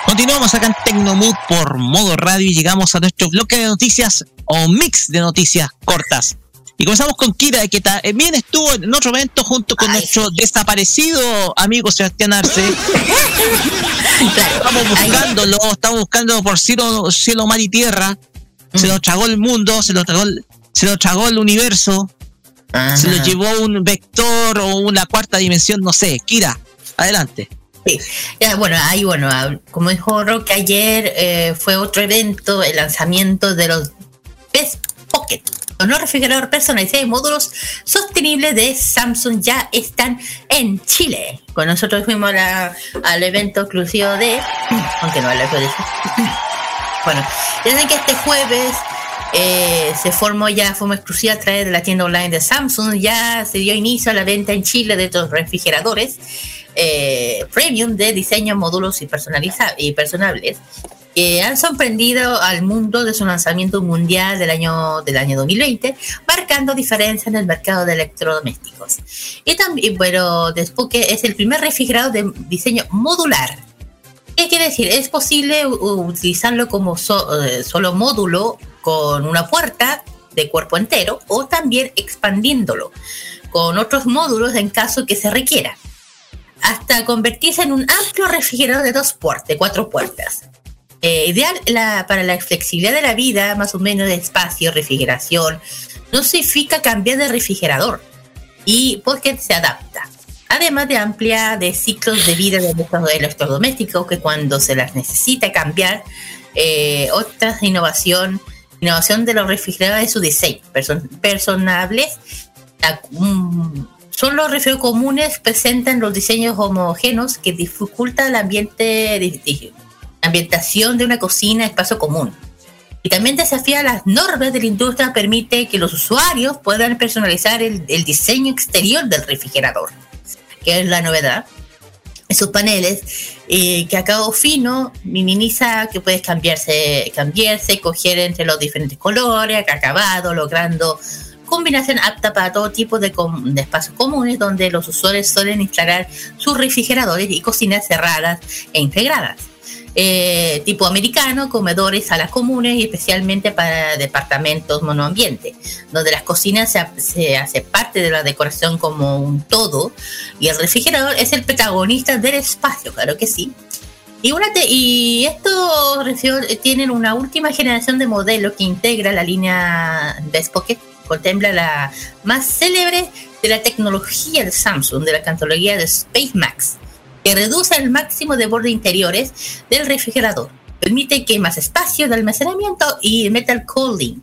Continuamos acá en Tecnomood por modo radio y llegamos a nuestro bloque de noticias o mix de noticias cortas. Y comenzamos con Kira, que también estuvo en otro evento junto con nuestro desaparecido amigo Sebastián Arce. estamos buscándolo, estamos buscando por cielo, cielo, mar y tierra. Se lo tragó el mundo, se lo tragó el, se lo tragó el universo. Se lo llevó un vector o una cuarta dimensión, no sé. Kira, adelante. Sí. Ya, bueno, ahí, bueno, ah, como dijo Rock, ayer eh, fue otro evento, el lanzamiento de los Best Pocket. Los no refrigerador personalizados y módulos sostenibles de Samsung ya están en Chile. Con nosotros fuimos al evento exclusivo de. Aunque no habla de eso. Bueno, saben que este jueves eh, se formó ya forma exclusiva a través de la tienda online de Samsung. Ya se dio inicio a la venta en Chile de estos refrigeradores eh, premium de diseño, módulos y, personaliza y personables que han sorprendido al mundo de su lanzamiento mundial del año, del año 2020, marcando diferencias en el mercado de electrodomésticos. Y también, pero después es el primer refrigerador de diseño modular. ¿Qué quiere decir? Es posible utilizarlo como eh, solo módulo con una puerta de cuerpo entero o también expandiéndolo con otros módulos en caso que se requiera hasta convertirse en un amplio refrigerador de dos puertas, de cuatro puertas. Eh, ideal para la flexibilidad de la vida, más o menos de espacio, refrigeración, no significa cambiar de refrigerador. Y porque se adapta. Además de amplia de ciclos de vida de los electrodomésticos que cuando se las necesita cambiar, eh, otra innovación, innovación de los refrigeradores de su diseño, personables, son los refrigeradores comunes presentan los diseños homogéneos que dificultan el ambiente ambientación de una cocina, espacio común. Y también desafía las normas de la industria, permite que los usuarios puedan personalizar el, diseño exterior del refrigerador, que es la novedad. En sus paneles, eh, que a cabo fino minimiza que puedes cambiarse, cambiarse, coger entre los diferentes colores, acabado, logrando combinación apta para todo tipo de, de, espacios comunes donde los usuarios suelen instalar sus refrigeradores y cocinas cerradas e integradas. Eh, tipo americano, comedores, salas comunes y especialmente para departamentos monoambiente, donde las cocinas se, hace parte de la decoración como un todo y el refrigerador es el protagonista del espacio, claro que sí. Y, una y estos tienen una última generación de modelos que integra la línea Best Pocket, contempla la más célebre de la tecnología de Samsung, de la cantología de Space Max que reduce el máximo de borde interiores del refrigerador. Permite que más espacio de almacenamiento y metal cooling.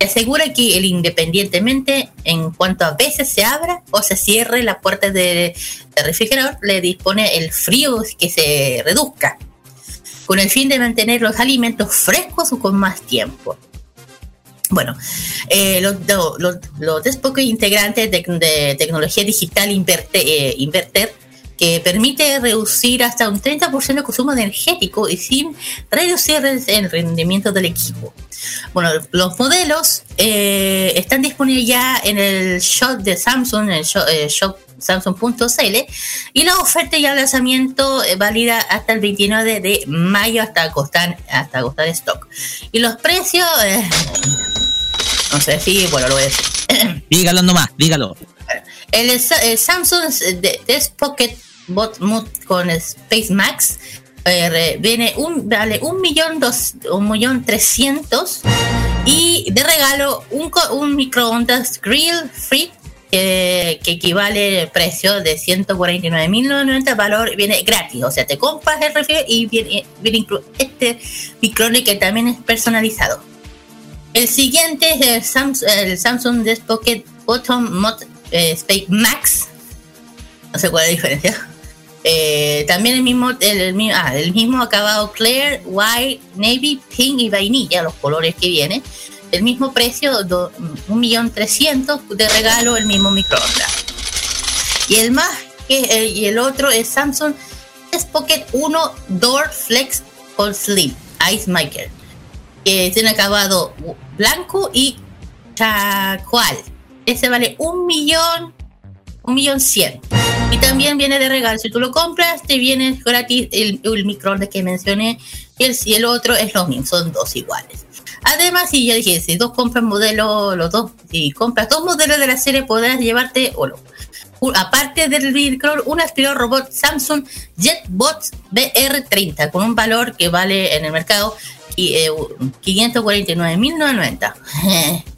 Asegura que el independientemente en cuanto a veces se abra o se cierre la puerta del refrigerador, le dispone el frío que se reduzca, con el fin de mantener los alimentos frescos o con más tiempo. Bueno, los, los, los, integrantes de, tecnología digital eh, inverter que permite reducir hasta un 30% el consumo energético y sin reducir el rendimiento del equipo. Bueno, los modelos eh, están disponibles ya en el shop de Samsung, en el shop, eh, samsung.cl y la oferta y el lanzamiento eh, válida hasta el 29 de mayo hasta costar hasta costar stock. Y los precios no sé si bueno lo voy a decir. Dígalo nomás dígalo. El, Samsung de, Pocket Bot con Space Max eh, viene un vale un millón dos un millón trescientos y de regalo un, un microondas grill free que equivale al precio de 149.990 valor viene gratis. O sea te compras el refri y viene, viene este microondas que también es personalizado. El siguiente es el Samsung, el Samsung Pocket Bottom Mod eh, Space Max. No sé cuál es la diferencia eh, también el mismo, ah, el, mismo acabado clear, white, navy, pink y vainilla, los colores que vienen. El mismo precio, 1.300.000 de regalo, el mismo microondas. Y el más, que y el otro es Samsung S Pocket 1 Door Flex for Slim Ice Maker. que tiene acabado blanco y chacual. Ese vale un millón, un millón cien. Y también viene de regalo. Si tú lo compras, te viene gratis el, el microondas que mencioné. Y el, y el otro es lo mismo, son dos iguales. Además, si ya dije, si dos compras modelo, los dos, si compras dos modelos de la serie, podrás llevarte, o u- aparte del micro, un aspirador robot Samsung JetBot BR30 con un valor que vale en el mercado eh, 549.990.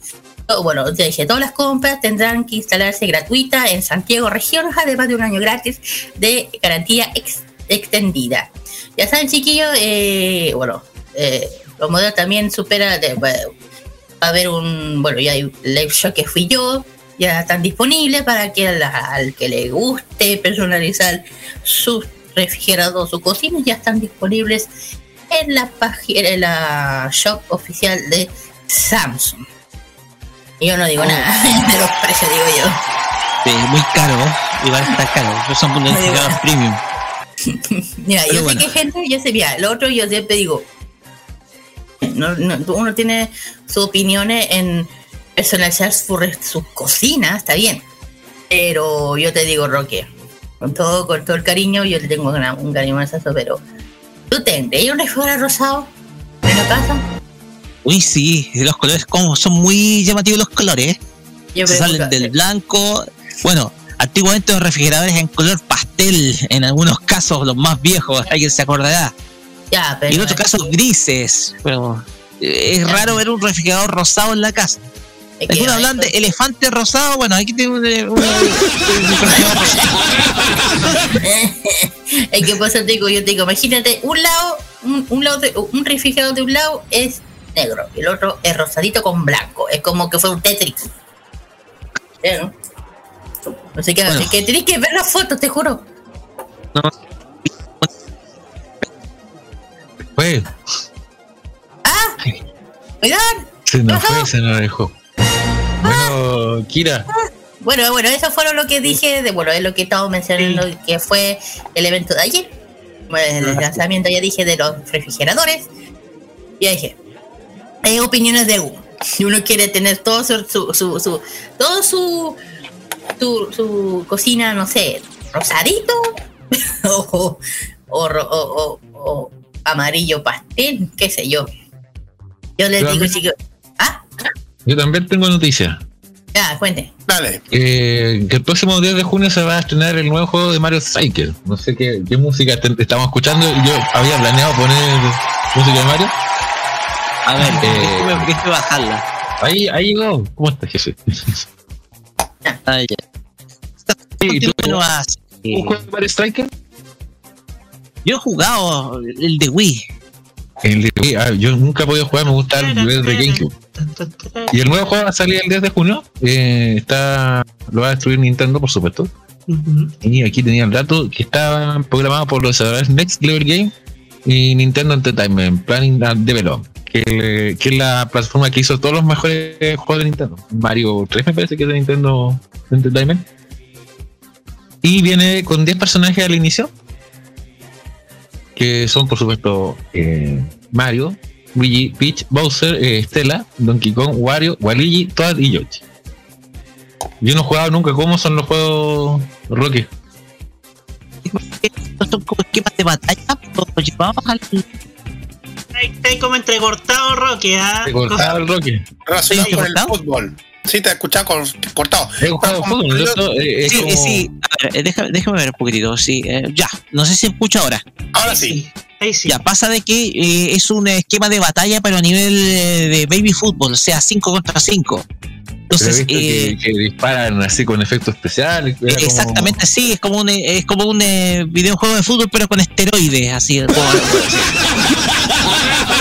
Bueno, ya dije, todas las compras tendrán que instalarse gratuita en Santiago Regiones, además de un año gratis de garantía ex- extendida. Ya saben, chiquillos, eh, bueno, eh, los también supera, va a haber un, bueno, ya hay live show que fui yo, ya están disponibles para que al, que le guste personalizar su refrigerador, su cocina, ya están disponibles en la página, en la shop oficial de Samsung. Yo no digo nada de los precios, digo yo. Sí, muy caro, igual está caro. Esos son unos premium. Mira, Pero yo bueno. sé que gente, yo sé, mira, lo otro yo siempre digo, no, no, uno tiene sus opiniones en personalizar su, re- su cocina, está bien. Pero yo te digo, Roque, con todo, con todo el cariño, yo le tengo una- un cariño más pero ¿tú tendrías un refrigerador rosado en la casa? Uy, sí, los colores como son muy llamativos los colores. Yo Se salen del blanco. Bueno, antiguamente los refrigeradores en color pastel, en algunos casos los más viejos, alguien se acordará. Ya, pero Y en otros casos grises. Pero eh, es raro ver un refrigerador rosado en la casa. Algunos hablan de elefante rosado, bueno, aquí tiene un, rosado. es que eso te digo, yo te digo, imagínate, un lado, un, un lado de- un refrigerador de un lado es negro y el otro es rosadito con blanco. Es como que fue un Tetris. ¿Sí, no? Así que, así que tenés que ver las fotos, te juro. Fue, Cuidado. se nos fue, se nos dejó. Bueno, Kira, Bueno, bueno, eso fue lo que dije, de, bueno, es lo que estaba mencionando, que fue el evento de ayer. Bueno, el lanzamiento, ya dije, de los refrigeradores. Ya dije, hay opiniones de uno. Si uno quiere tener todo su, su, su, su- todo su, su, su cocina, no sé, rosadito o, o, o- o- o amarillo pastel, qué sé yo. Yo les digo, también- chicos, yo también tengo noticias. ya, cuente. Dale. Eh, que el próximo 10 de junio se va a estrenar el nuevo juego de Mario Cycle. No sé qué, qué música te- estamos escuchando. Yo había planeado poner música de Mario. A ver, Eh, déjeme, bajarla. Ahí, ahí llegó. ¿Cómo estás, jefe? Ahí ya. ¿Y tú un juego de Mario Striker? Yo he jugado el de Wii. El de Wii, ah, yo nunca he podido jugar, me gusta el de GameCube. Y el nuevo juego va a salir el 10 de junio. eh, está, lo va a destruir Nintendo, por supuesto. Y aquí tenía el dato que estaba programado por los desarrolladores Next Level Game y Nintendo Entertainment Planning and Development, que, es la plataforma que hizo todos los mejores juegos de Nintendo. Mario 3 me parece que es de Nintendo Entertainment. Y viene con 10 personajes al inicio, que son por supuesto eh, Mario, Luigi, Peach, Bowser, eh, Stella, Donkey Kong, Wario, Waluigi, Toad y Yoshi. Yo no he jugado nunca cómo son los juegos Rocky. Estos son como esquemas de batalla, pero lo llevamos al. Está como entrecortado, Roque, ¿ah? Te cortaba el Rocky. Relacionado ¿Sí, con el fútbol. Sí, te he escuchado con, cortado. He jugado fútbol. Eh, es Sí, como- sí. A ver, eh, déjame, déjame ver un poquitito. Sí, eh, ya. No sé si escucha ahora. Ahora sí. Ahí sí. Ya pasa de que eh, es un esquema de batalla, pero a nivel de baby fútbol, o sea, 5 contra 5. pero he Entonces, eh, que, que disparan así con efectos especiales. era como- exactamente sí, es como un, es como un eh, videojuego de fútbol, pero con esteroides, así. como-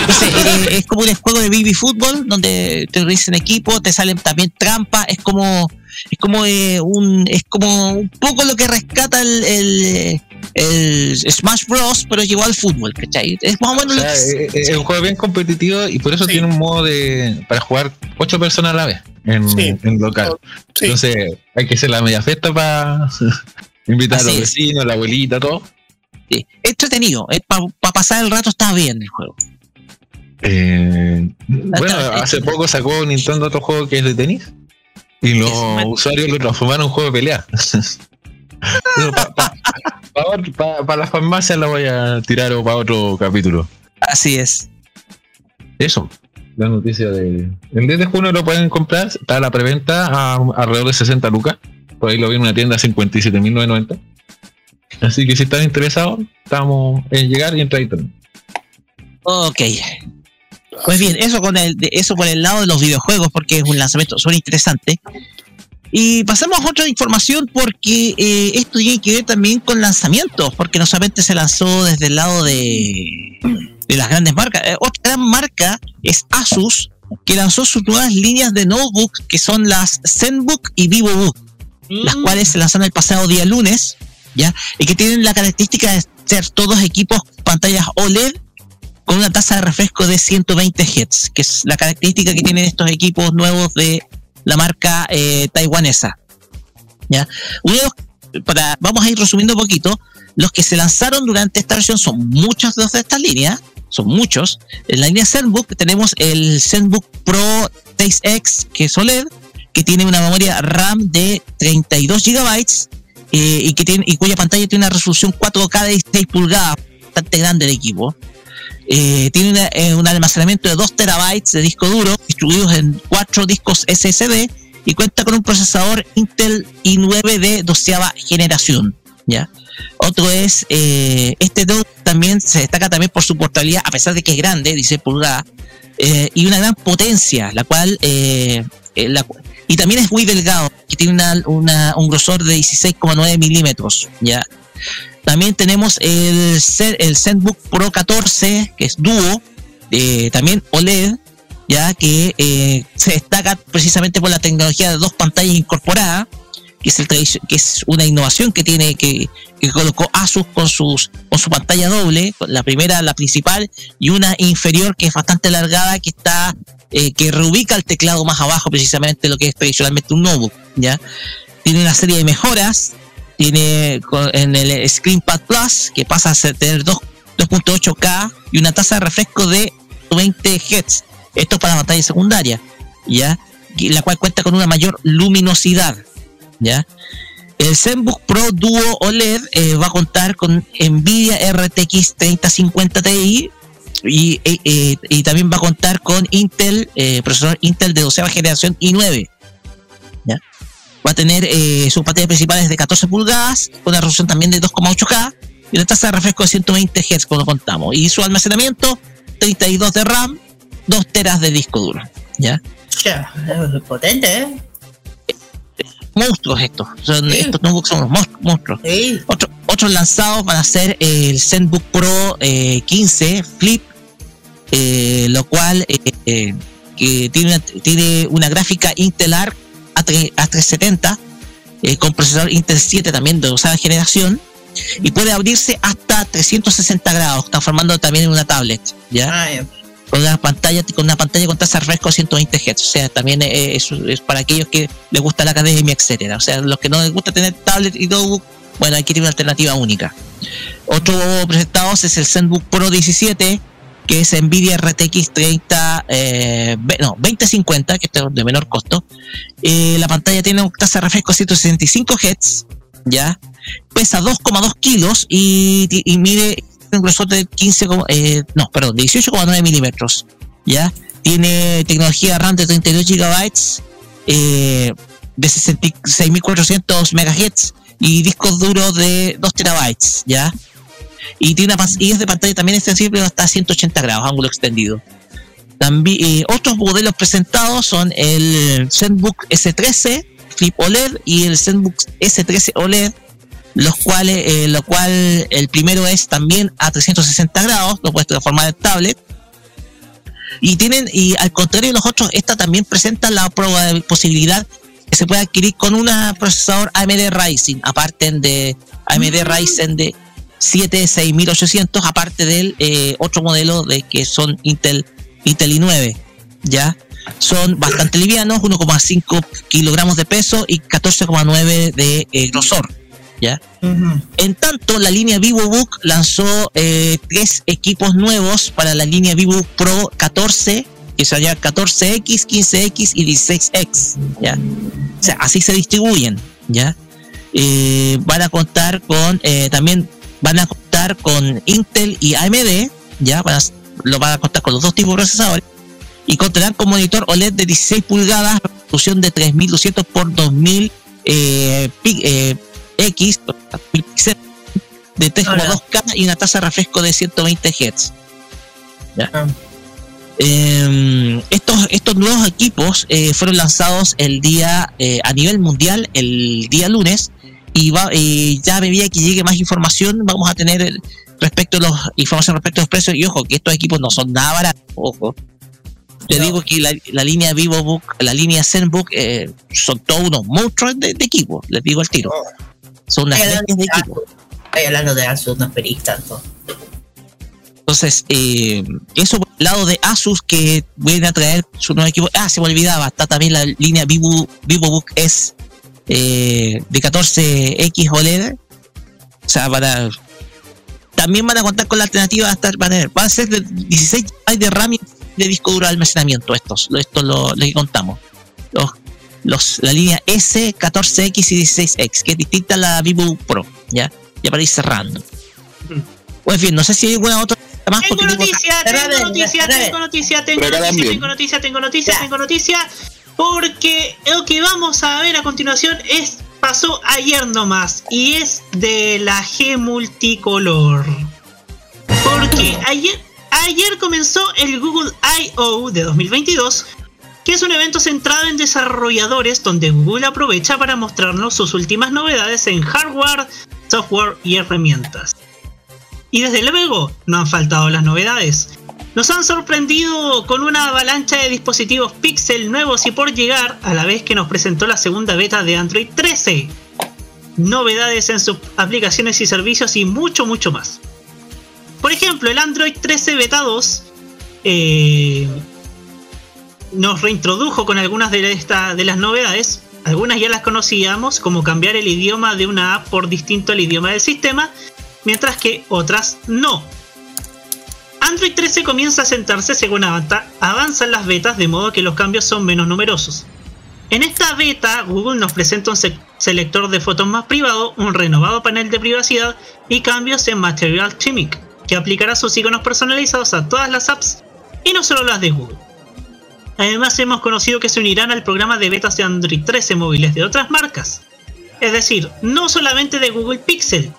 Entonces, eh, es como un juego de baby fútbol, donde te dicen equipo, te salen también trampas, es como es como eh, un es como un poco lo que rescata el, el, el Smash Bros, pero llevado al fútbol, ¿cachai? Es más o O menos lo que- eh, eh, es un juego bien competitivo y por eso tiene un modo de para jugar ocho personas a la vez en, Sí. en local. Sí. Entonces hay que hacer la media fiesta para invitar a los es. vecinos, la abuelita, todo. Sí, entretenido, para pasar el rato está bien el juego. Eh, bueno, hace poco sacó Nintendo otro juego que es de tenis. Y los usuarios lo transformaron en un juego de pelea. Para la farmacia la voy a tirar para otro capítulo. Así es. Eso, la noticia de. El 10 de junio lo pueden comprar, está a la preventa a alrededor de 60 lucas. Por ahí lo vi en una tienda a 57.990. Así que si están interesados, estamos en llegar y entrar ahí también. Ok. Pues bien, eso con el, eso por el lado de los videojuegos, porque es un lanzamiento súper interesante. Y pasamos a otra información porque eh, esto tiene que ver también con lanzamientos, porque no solamente se lanzó desde el lado de, de las grandes marcas. Eh, otra gran marca es Asus, que lanzó sus nuevas líneas de notebooks, que son las ZenBook y VivoBook, las Mm. cuales se lanzaron el pasado día lunes, ¿ya? Y que tienen la característica de ser todos equipos pantallas OLED con una tasa de refresco de 120 Hz, que es la característica que tienen estos equipos nuevos de la marca eh, taiwanesa. ¿ya? Para, vamos a ir resumiendo un poquito. Los que se lanzaron durante esta versión son muchos de estas líneas, son muchos. En la línea ZenBook tenemos el ZenBook Pro 6X, que es OLED, que tiene una memoria RAM de 32 GB eh, y, que tiene, y cuya pantalla tiene una resolución 4K de 16 pulgadas, bastante grande el equipo. Eh, tiene eh, un almacenamiento de 2 terabytes de disco duro distribuidos en 4 discos SSD y cuenta con un procesador Intel i9 de doceava generación. ¿ya? Otro es, eh, este también se destaca también por su portabilidad, a pesar de que es grande, dice pulgada, eh, y una gran potencia, la cual, y también es muy delgado, que tiene una- un grosor de 16,9 milímetros, ¿ya? También tenemos el, el ZenBook Pro 14, que es dúo, eh, también OLED, ya que eh, se destaca precisamente por la tecnología de dos pantallas incorporadas, que es, el que es una innovación que tiene que, colocó Asus con sus con su pantalla doble, la primera, la principal, y una inferior que es bastante alargada, que está eh, que reubica el teclado más abajo, precisamente lo que es tradicionalmente un notebook, ya. Tiene una serie de mejoras, tiene en el ScreenPad Plus que pasa a tener dos- 2.8K y una tasa de refresco de 20 Hz. Esto para la pantalla secundaria, ¿ya? La cual cuenta con una mayor luminosidad, ¿ya? El ZenBook Pro Duo OLED eh, va a contar con Nvidia RTX 3050 Ti y, eh, eh, y también va a contar con Intel, procesador Intel de 12 generación i9. Va a tener eh, sus pantallas principales de 14 pulgadas, con una resolución también de 2,8K y una tasa de refresco de 120 Hz, como contamos. Y su almacenamiento, 32 de RAM, 2 teras de disco duro. ¿ya? Ya, es potente, ¿eh? monstruos estos. Son, Estos notebooks son unos monstru- monstruos. Sí. Otro- otros lanzados van a ser el ZenBook Pro eh, 15 Flip, eh, lo cual eh, eh, que tiene, una, tiene una gráfica Intel Arc A3, A370 eh, con procesador Intel 7 también de usada generación y puede abrirse hasta 360 grados, transformando también en una tablet, ¿ya? Ah, ya. con una pantalla con una pantalla con tasa refresco de 120 Hz. O sea, también es, es para aquellos que les gusta la academia, etcétera. O sea, los que no les gusta tener tablet y notebook, bueno, aquí tiene una alternativa única. Otro presentado es el ZenBook Pro 17, que es Nvidia RTX 30, eh, no, 2050, que es de menor costo. Eh, la pantalla tiene una tasa de refresco de 165 Hz, ya. Pesa 2,2 kilos y, mide un grosor de 15, como- eh, no, perdón, de 18,9 milímetros, ya. Tiene tecnología RAM de 32 gigabytes, eh, de 66.400 megahertz y discos duros de 2 terabytes, ya. Y tiene una y es de pantalla también extensible hasta 180 grados, ángulo extendido. También, eh, otros modelos presentados son el ZenBook S13 Flip OLED y el ZenBook S13 OLED, los cuales, eh, lo cual el primero es también a 360 grados, lo puedes transformar en tablet. Y tienen, y al contrario de los otros, esta también presenta la proba- posibilidad que se puede adquirir con un procesador AMD Ryzen, aparte de AMD Ryzen de 76800, aparte del eh, otro modelo de que son Intel, Intel i9, ¿ya? Son bastante livianos, 1,5 kilogramos de peso y 14,9 de eh, grosor. ¿ya? En tanto, la línea VivoBook lanzó eh, tres equipos nuevos para la línea VivoBook Pro 14, que sería 14X, 15X y 16X, ¿ya? O sea, así se distribuyen, ¿ya? Eh, van a contar con, eh, también van a contar con Intel y AMD, ¿ya? Van a- lo van a contar con los dos tipos de procesadores y contarán con monitor OLED de 16 pulgadas, resolución de 3200 por 2000 eh, eh, X, de 3,2K y una tasa de refresco de 120 Hz. ¿Ya? Eh, estos, estos nuevos equipos eh, fueron lanzados el día eh, a nivel mundial el día lunes y va, eh, ya a medida que llegue más información vamos a tener el- respecto a los información respecto a los precios. Y ojo que estos equipos no son nada baratos ojo. Te digo que la, la línea VivoBook la línea ZenBook eh, son todos unos monstruos de, de equipos les digo al tiro. Son unas bestias de equipos Estoy hablando de Asus, no esperéis tanto. Entonces, eh, eso por el lado de Asus que viene a traer su nuevo equipo. Ah, se me olvidaba, está también la línea Vivo, VivoBook S eh, de 14X OLED. O sea, para, también van a contar con la alternativa estar, van a, van a ser de 16 GB de RAM y de disco duro de almacenamiento estos, estos lo, lo que contamos. Los, los, la línea S, 14X y 16X, que es distinta a la Vivo Pro, ya, ya para ir cerrando. Pues bien, no sé si hay alguna otra más Tengo porque tengo- noticia, tengo noticia, tengo noticia, tengo noticia, tengo noticia, tengo noticia, tengo noticia, porque lo que vamos a ver a continuación es pasó ayer nomás y es de la G multicolor. Porque ayer ayer comenzó el Google I.O. de 2022, que es un evento centrado en desarrolladores donde Google aprovecha para mostrarnos sus últimas novedades en hardware, software y herramientas. Y desde luego, no han faltado las novedades. Nos han sorprendido con una avalancha de dispositivos Pixel nuevos y por llegar, a la vez que nos presentó la segunda beta de Android 13. Novedades en sus aplicaciones y servicios y mucho, mucho más. Por ejemplo, el Android 13 Beta 2 eh, nos reintrodujo con algunas de, esta- de las novedades. Algunas ya las conocíamos, como cambiar el idioma de una app por distinto al idioma del sistema, mientras que otras no. Android 13 comienza a sentarse según avanzan las betas, de modo que los cambios son menos numerosos. En esta beta, Google nos presenta un se- selector de fotos más privado, un renovado panel de privacidad y cambios en Material Chimic, que aplicará sus iconos personalizados a todas las apps y no solo las de Google. Además, hemos conocido que se unirán al programa de betas de Android 13 móviles de otras marcas. Es decir, no solamente de Google Pixel.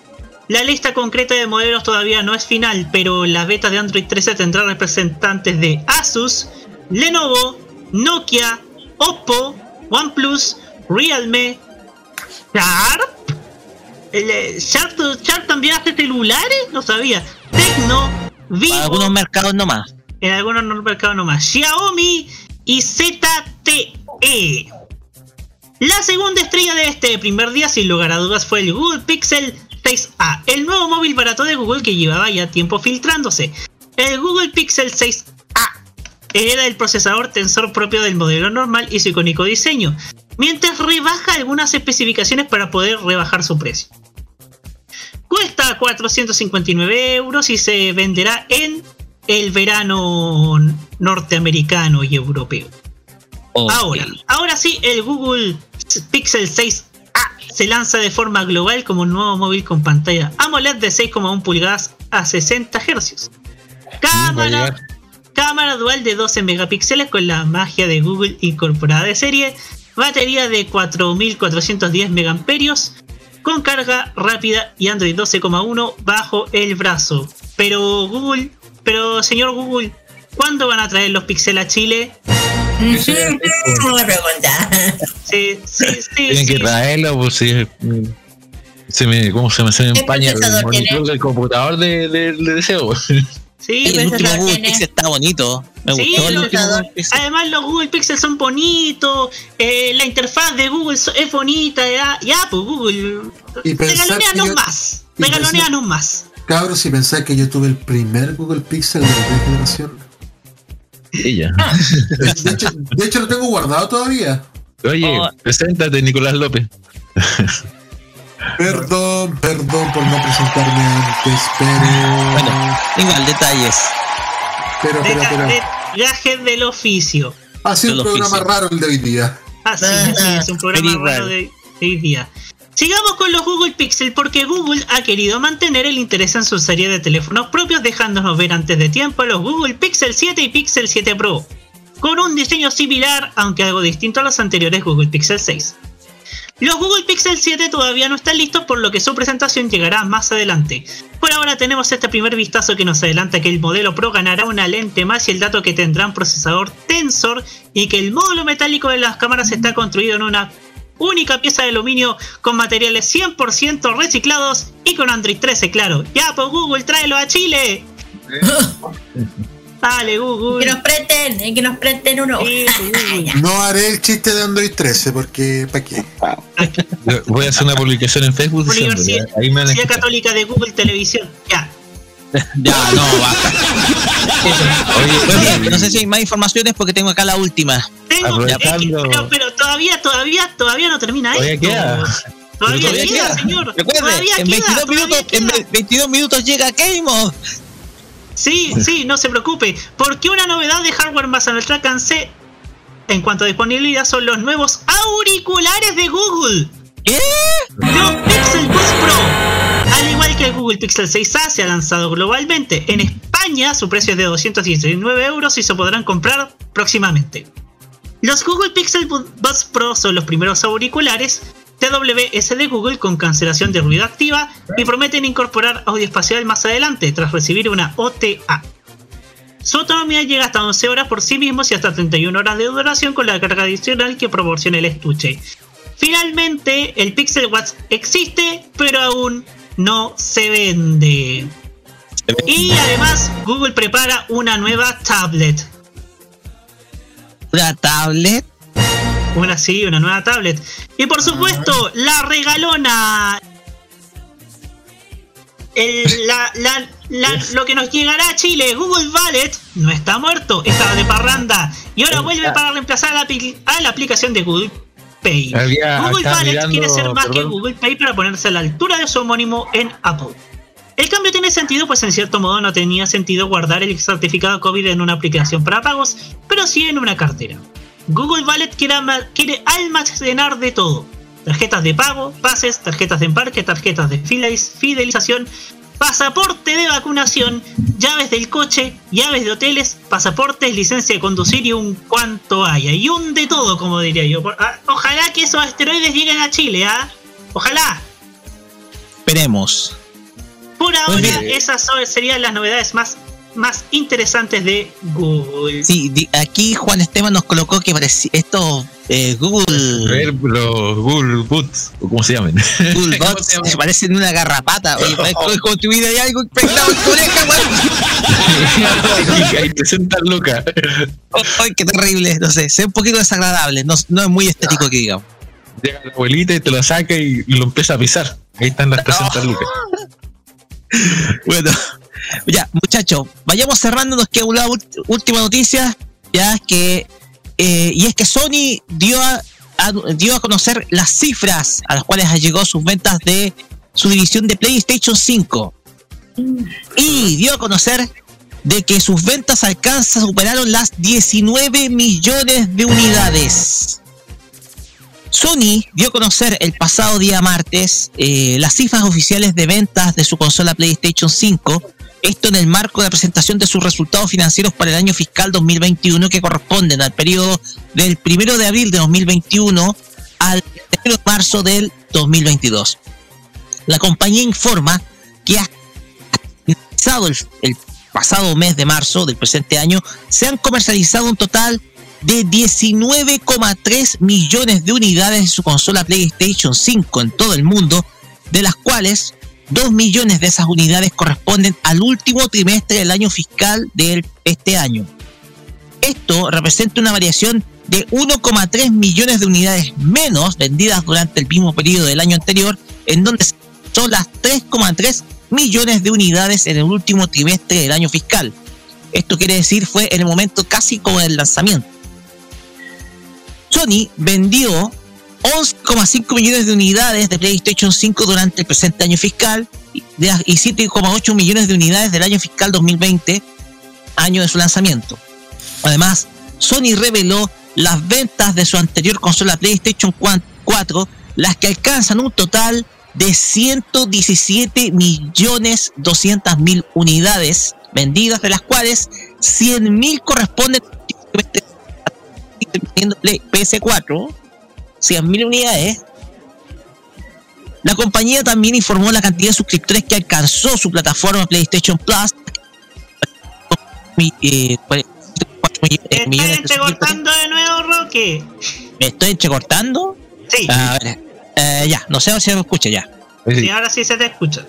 La lista concreta de modelos todavía no es final, pero la beta de Android 13 tendrá representantes de Asus, Lenovo, Nokia, Oppo, OnePlus, Realme, Sharp. El, eh, Sharp, Sharp también hace celulares, no sabía. Tecno, Vivo para algunos mercados nomás. en algunos no- mercados nomás. Xiaomi y ZTE. La segunda estrella de este primer día, sin lugar a dudas, fue el Google Pixel 6A, el nuevo móvil barato de Google que llevaba ya tiempo filtrándose. El Google Pixel 6A era el procesador tensor propio del modelo normal y su icónico diseño, mientras rebaja algunas especificaciones para poder rebajar su precio. Cuesta 459 euros y se venderá en el verano norteamericano y europeo. Ahora, ahora sí, el Google Pixel 6A se lanza de forma global como un nuevo móvil con pantalla AMOLED de 6,1 pulgadas a 60 Hz. Cámara, cámara dual de 12 megapíxeles con la magia de Google incorporada de serie, batería de 4410 megamperios, con carga rápida y Android 12,1 bajo el brazo. Pero Google, pero señor Google, ¿cuándo van a traer los Pixel a Chile? Una pregunta. Sí, sí, sí. Tienen que sí. traerlo, pues sí. Se me, ¿Cómo se me, se me ¿Qué empaña el monitor tiene? del computador de, de, de deseo? Sí, el pues, último o sea, Google tiene- Pixel está bonito. Me Sí, gustó el último. Además los Google Pixel son bonitos, eh, la interfaz de Google es bonita, ya, ya pues Google, regaloneanos yo- más, regaloneanos más. Cabros, si pensáis que yo tuve el primer Google Pixel de la primera generación. Ella. De hecho, de hecho lo tengo guardado todavía. Oye, Oh. preséntate, Nicolás López. Perdón, perdón por no presentarme antes, pero. Bueno, igual, detalles. Pero, pero, pero. gajes del oficio. Ha sido un programa oficio. raro el de hoy día. Así, así es un programa raro de hoy día. Sigamos con los Google Pixel porque Google ha querido mantener el interés en su serie de teléfonos propios dejándonos ver antes de tiempo los Google Pixel 7 y Pixel 7 Pro, con un diseño similar aunque algo distinto a los anteriores Google Pixel 6. Los Google Pixel 7 todavía no están listos por lo que su presentación llegará más adelante. Por ahora tenemos este primer vistazo que nos adelanta que el modelo Pro ganará una lente más y el dato que tendrá un procesador Tensor y que el módulo metálico de las cámaras está construido en una única pieza de aluminio con materiales 100% reciclados y con Android 13, claro. Ya, pues Google, tráelo a Chile. Dale, Google. Que nos presten, eh, que nos presten uno. Sí, Google. No haré el chiste de Android 13 porque ¿para qué? Voy a hacer una publicación en Facebook diciendo, Universidad, ahí me. Católica de Google Televisión. Ya. Ya, no, basta. Oye, pues bien, no sé si hay más informaciones porque tengo acá la última. Tengo, es que- Aprovechando- pero, pero todavía, todavía, todavía no termina Todavía esto. queda. Todavía, Todavía queda, queda. señor. Recuerde, todavía en queda, 22 todavía minutos, en queda. ve- 22 minutos llega Mode. Sí, sí, no se preocupe. Porque una novedad de hardware más a nuestro alcance en cuanto a disponibilidad son los nuevos auriculares de Google. ¿Qué? Los Pixel Buds Pro. Al igual que el Google Pixel 6a se ha lanzado globalmente. En España su precio es de 219 euros y se podrán comprar próximamente. Los Google Pixel Bu- Buds Pro son los primeros auriculares TWS de Google con cancelación de ruido activa y prometen incorporar audio espacial más adelante tras recibir una OTA. Su autonomía llega hasta 11 horas por sí mismos y hasta 31 horas de duración con la carga adicional que proporciona el estuche. Finalmente, el Pixel Watch existe, pero aún no se vende. Y además, Google prepara una nueva tablet. Una tablet. Una sí, una nueva tablet. Y por supuesto, la regalona. El- la- la- la- lo que nos llegará a Chile, Google Wallet, no está muerto, estaba de parranda. Y ahora vuelve para reemplazar a a la aplicación de Google Pay. Había- Google Wallet mirando, quiere ser más que. Google Pay para ponerse a la altura de su homónimo en Apple. El cambio tiene sentido, pues en cierto modo no tenía sentido guardar el certificado COVID en una aplicación para pagos, pero sí en una cartera. Google Wallet quiere, alma- quiere almacenar de todo. Tarjetas de pago, pases, tarjetas de embarque, tarjetas de fideliz- fidelización, pasaporte de vacunación, llaves del coche, llaves de hoteles, pasaportes, licencia de conducir y un cuanto haya. Y un de todo, como diría yo. Ah, Ojalá que esos asteroides lleguen a Chile, ¿ah? Ojalá. Esperemos. Por ahora, esas son- serían las novedades más, más interesantes de Google. Sí, aquí Juan Esteban nos colocó que parecía estos eh, Google, Ver los Google Boots, o como se llamen. Google Bots se parecen una garrapata. Oye, como- como tu vida hay algo impregnado en tu oreja, weón. Ahí te sentas loca. Ay, qué terrible. No sé, sé un poquito desagradable. No, no es muy estético que digamos. Llega la abuelita y te lo saca y, y lo empieza a pisar. Ahí están las 300 lucas. Bueno, ya, muchachos, vayamos cerrando. Nos queda una última noticia. Ya que, eh, y es que Sony dio a, a- dio a conocer las cifras a las cuales llegó sus ventas de su división de PlayStation 5. Y dio a conocer de que sus ventas alcanzan, superaron las 19 millones de unidades. Sony dio a conocer el pasado día martes eh, las cifras oficiales de ventas de su consola PlayStation 5, esto en el marco de la presentación de sus resultados financieros para el año fiscal 2021 que corresponden al periodo del 1 de abril de 2021 al 1 de marzo del 2022. La compañía informa que finalizado el, el pasado mes de marzo del presente año se han comercializado un total de 19,3 millones de unidades de su consola PlayStation 5 en todo el mundo, de las cuales 2 millones de esas unidades corresponden al último trimestre del año fiscal de este año. Esto representa una variación de 1,3 millones de unidades menos vendidas durante el mismo periodo del año anterior, en donde son las 3,3 millones de unidades en el último trimestre del año fiscal. Esto quiere decir fue en el momento casi como del lanzamiento. Sony vendió 11,5 millones de unidades de PlayStation 5 durante el presente año fiscal y de- y 7,8 millones de unidades del año fiscal 2020, año de su lanzamiento. Además, Sony reveló las ventas de su anterior consola PlayStation 4, las que alcanzan un total de 117 millones 200 mil unidades vendidas, de las cuales 100 mil corresponden a PS4, 100 mil unidades. La compañía también informó la cantidad de suscriptores que alcanzó su plataforma PlayStation Plus. Eh, cuare- Te estás millones de entrecortando de nuevo, Roque. ¿Me estoy entrecortando? Sí. A ver, eh, ya, no sé si se me escucha ya. Sí, ahora sí se te escucha.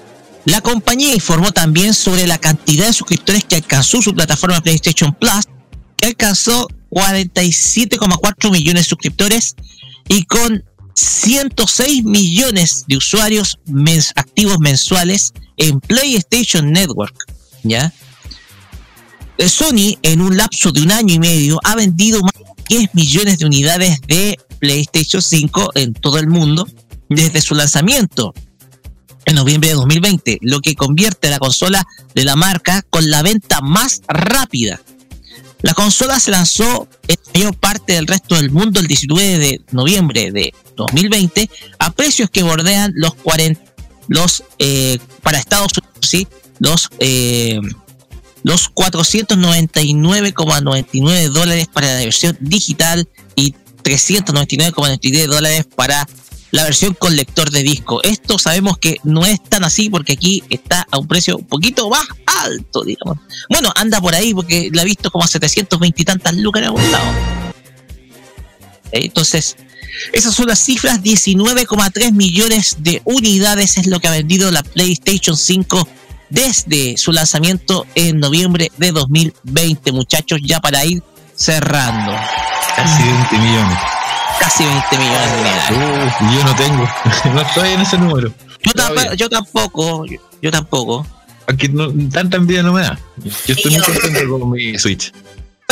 La compañía informó también sobre la cantidad de suscriptores que alcanzó su plataforma PlayStation Plus, alcanzó 47,4 millones de suscriptores y con 106 millones de usuarios mens- activos mensuales en PlayStation Network. ¿Ya? Eh, Sony, en un lapso de un año y medio, ha vendido más de 10 millones de unidades de PlayStation 5 en todo el mundo desde su lanzamiento en noviembre de 2020, lo que convierte a la consola de la marca con la venta más rápida. La consola se lanzó en mayor parte del resto del mundo el 19 de noviembre de 2020 a precios que bordean los 40, los eh, para Estados Unidos, sí, los eh, los 499,99 dólares para la versión digital y 399,99 dólares para la versión con lector de disco. Esto sabemos que no es tan así porque aquí está a un precio un poquito más alto, digamos. Bueno, anda por ahí porque la he visto como a 720 y tantas lucas en algún lado. Entonces, esas son las cifras. 19,3 millones de unidades es lo que ha vendido la PlayStation 5 desde su lanzamiento en noviembre de 2020, muchachos, ya para ir cerrando. Casi 20 millones. Casi 20 millones de unidades. Uh, yo no tengo. no estoy en ese número. Yo, tampoco, yo tampoco, yo, yo tampoco. Aquí no, tanta envidia no me da. Yo estoy muy contento con mi Switch.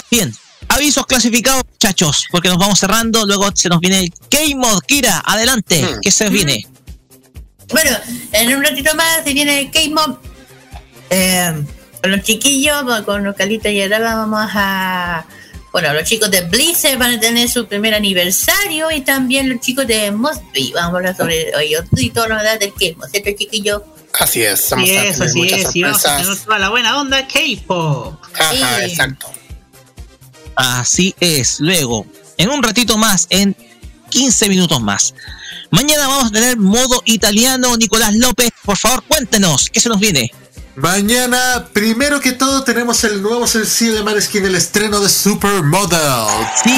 Bien, avisos clasificados, muchachos, porque nos vamos cerrando. Luego se nos viene el Game Mod. Kira, adelante, ¿qué se viene? Bueno, en un ratito más se viene el K-Mob. Eh, con los chiquillos, con los Calitos y ahora vamos a. Bueno, los chicos de Blizzard van a tener su primer aniversario y también los chicos de Mosby. Vamos a hablar sobre ellos y todo lo demás del K-Mob, ¿cierto, chiquillos? Así es, vamos Así a es, tener así muchas es. Y vamos a sorpresas. tener toda la buena onda K-pop. Ajá, Sí. exacto. Así es. Luego, en un ratito más, en 15 minutos más. Mañana vamos a tener modo italiano. Nicolás López, por favor, cuéntenos, ¿qué se nos viene? Mañana, primero que todo, tenemos el nuevo sencillo de Maneskin, el estreno de Supermodel. Sí,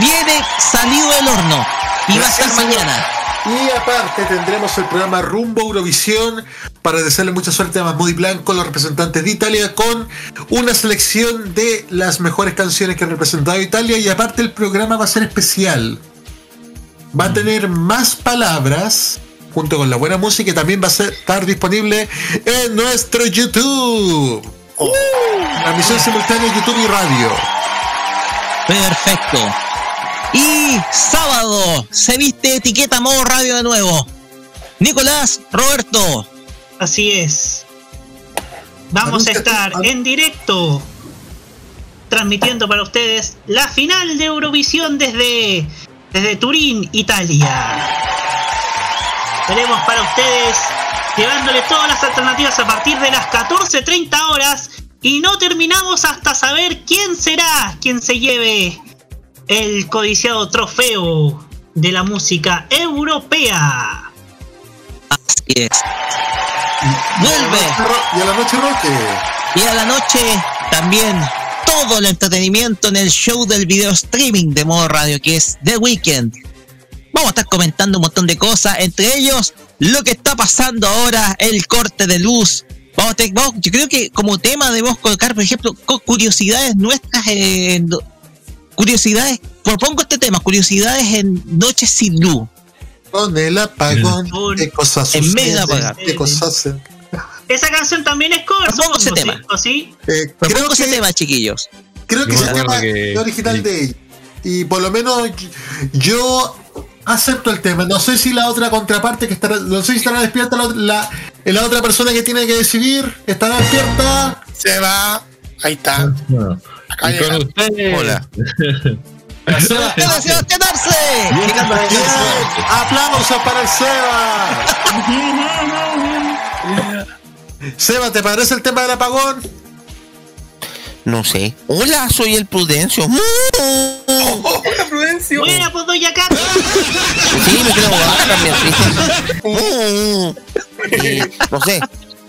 viene salido del horno. Y va a estar mañana. Y aparte tendremos el programa Rumbo Eurovisión para desearle mucha suerte a Mahmoud Blanco, los representantes de Italia, con una selección de las mejores canciones que han representado a Italia. Y aparte el programa va a ser especial. Va a tener más palabras junto con la buena música y también va a ser- estar disponible en nuestro YouTube. Transmisión simultánea en YouTube y radio. Perfecto. Y sábado se viste etiqueta modo radio de nuevo. Nicolás, Roberto. Así es. Vamos a estar en directo transmitiendo para ustedes la final de Eurovisión desde, desde Turín, Italia. Tenemos para ustedes llevándole todas las alternativas a partir de las 14.30 horas y no terminamos hasta saber quién será quien se lleve el codiciado trofeo de la música europea. Así es. Vuelve. Y a la noche roque. Y a la noche también todo el entretenimiento en el show del video streaming de modo radio que es The Weekend. Vamos a estar comentando un montón de cosas, entre ellos lo que está pasando ahora, el corte de luz. Vamos a te- vamos- yo creo que como tema debemos colocar, por ejemplo, curiosidades nuestras en curiosidades, propongo este tema, curiosidades en noches sin luz. Con el apagón, Mm. qué cosas En medio de apagón. qué cosas. Esa canción también es cover, Propongo ese tema. ¿sí? Eh, creo Propongo ese que, tema, chiquillos. creo que Yo se me acuerdo llama que- el original de ella. Y por lo menos yo acepto el tema. No sé si la otra contraparte que estará, no sé si estará despierta la, la, la otra persona que tiene que decidir. ¿Estará despierta? Se va. Ahí está. Acá Y con ustedes. Hola. Aplausos para el Seba. Seba, ¿te parece el tema del apagón? No sé. Hola, soy el Prudencio. Hola, Prudencio. Buena, pues doña Cata. Sí, me quiero ahogar también. Y, no sé.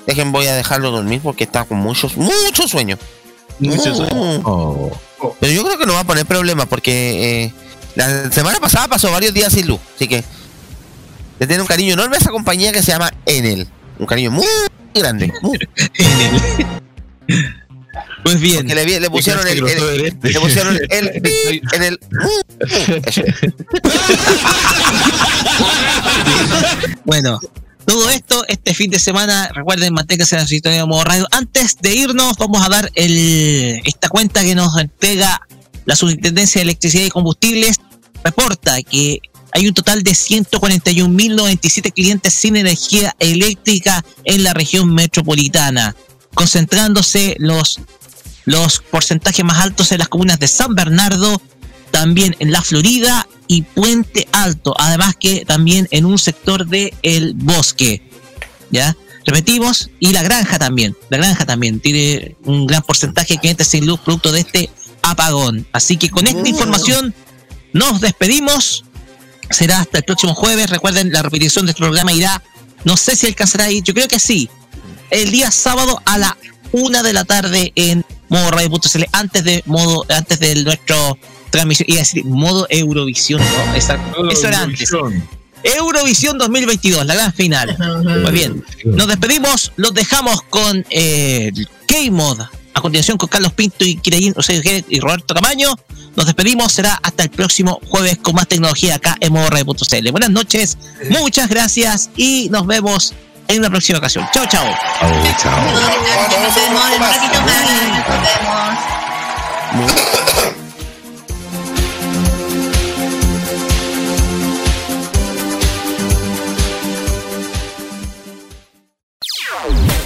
Dejen, voy a dejarlo dormir porque está con muchos, muchos sueños. Muchos Mm. Oh. Pero yo creo que no va a poner problema porque eh, la semana pasada pasó varios días sin luz. Así que le tiene un cariño enorme a esa compañía que se llama Enel. Un cariño muy grande. muy- Pues bien. Porque le, le pusieron el, el- le pusieron el, pi en el. Eso. Bueno, todo esto este fin de semana, recuerden, manténganse en la sintonía de modo radio. Antes de irnos, vamos a dar el, esta cuenta que nos entrega la Superintendencia de Electricidad y Combustibles. Reporta que hay un total de 141.097 clientes sin energía eléctrica en la región metropolitana, concentrándose los, los porcentajes más altos en las comunas de San Bernardo, también en la Florida y Puente Alto, además que también en un sector de el bosque. ¿Ya? Repetimos, y la granja también, la granja también tiene un gran porcentaje de clientes sin luz producto de este apagón. Así que con esta información nos despedimos. Será hasta el próximo jueves. Recuerden, la repetición de este programa irá, no sé si alcanzará a ir, yo creo que sí, el día sábado a la una de la tarde en modo radio.cl antes de modo antes de nuestro transmisión iba a decir modo Eurovisión ¿no? Esa- eso era antes. Eurovisión. 2022 la gran final. Muy bien. Nos despedimos los dejamos con eh, K-Mod. A continuación con Carlos Pinto y Kirayin, o sea, y Roberto Camaño nos despedimos será hasta el próximo jueves con más tecnología acá en modo radio.cl buenas noches muchas gracias y nos vemos en una próxima ocasión chao chao Nos vemos en un ratito más. Nos vemos.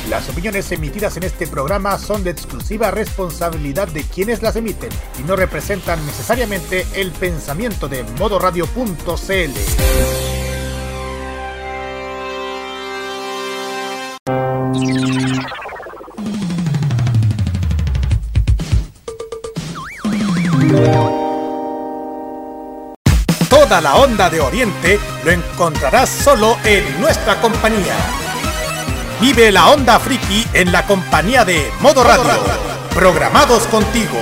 Las opiniones emitidas en este programa son de exclusiva responsabilidad de quienes las emiten y no representan necesariamente el pensamiento de modoradio.cl. Toda la onda de Oriente lo encontrarás solo en nuestra compañía. Vive la onda friki en la compañía de Modo Radio. Programados contigo.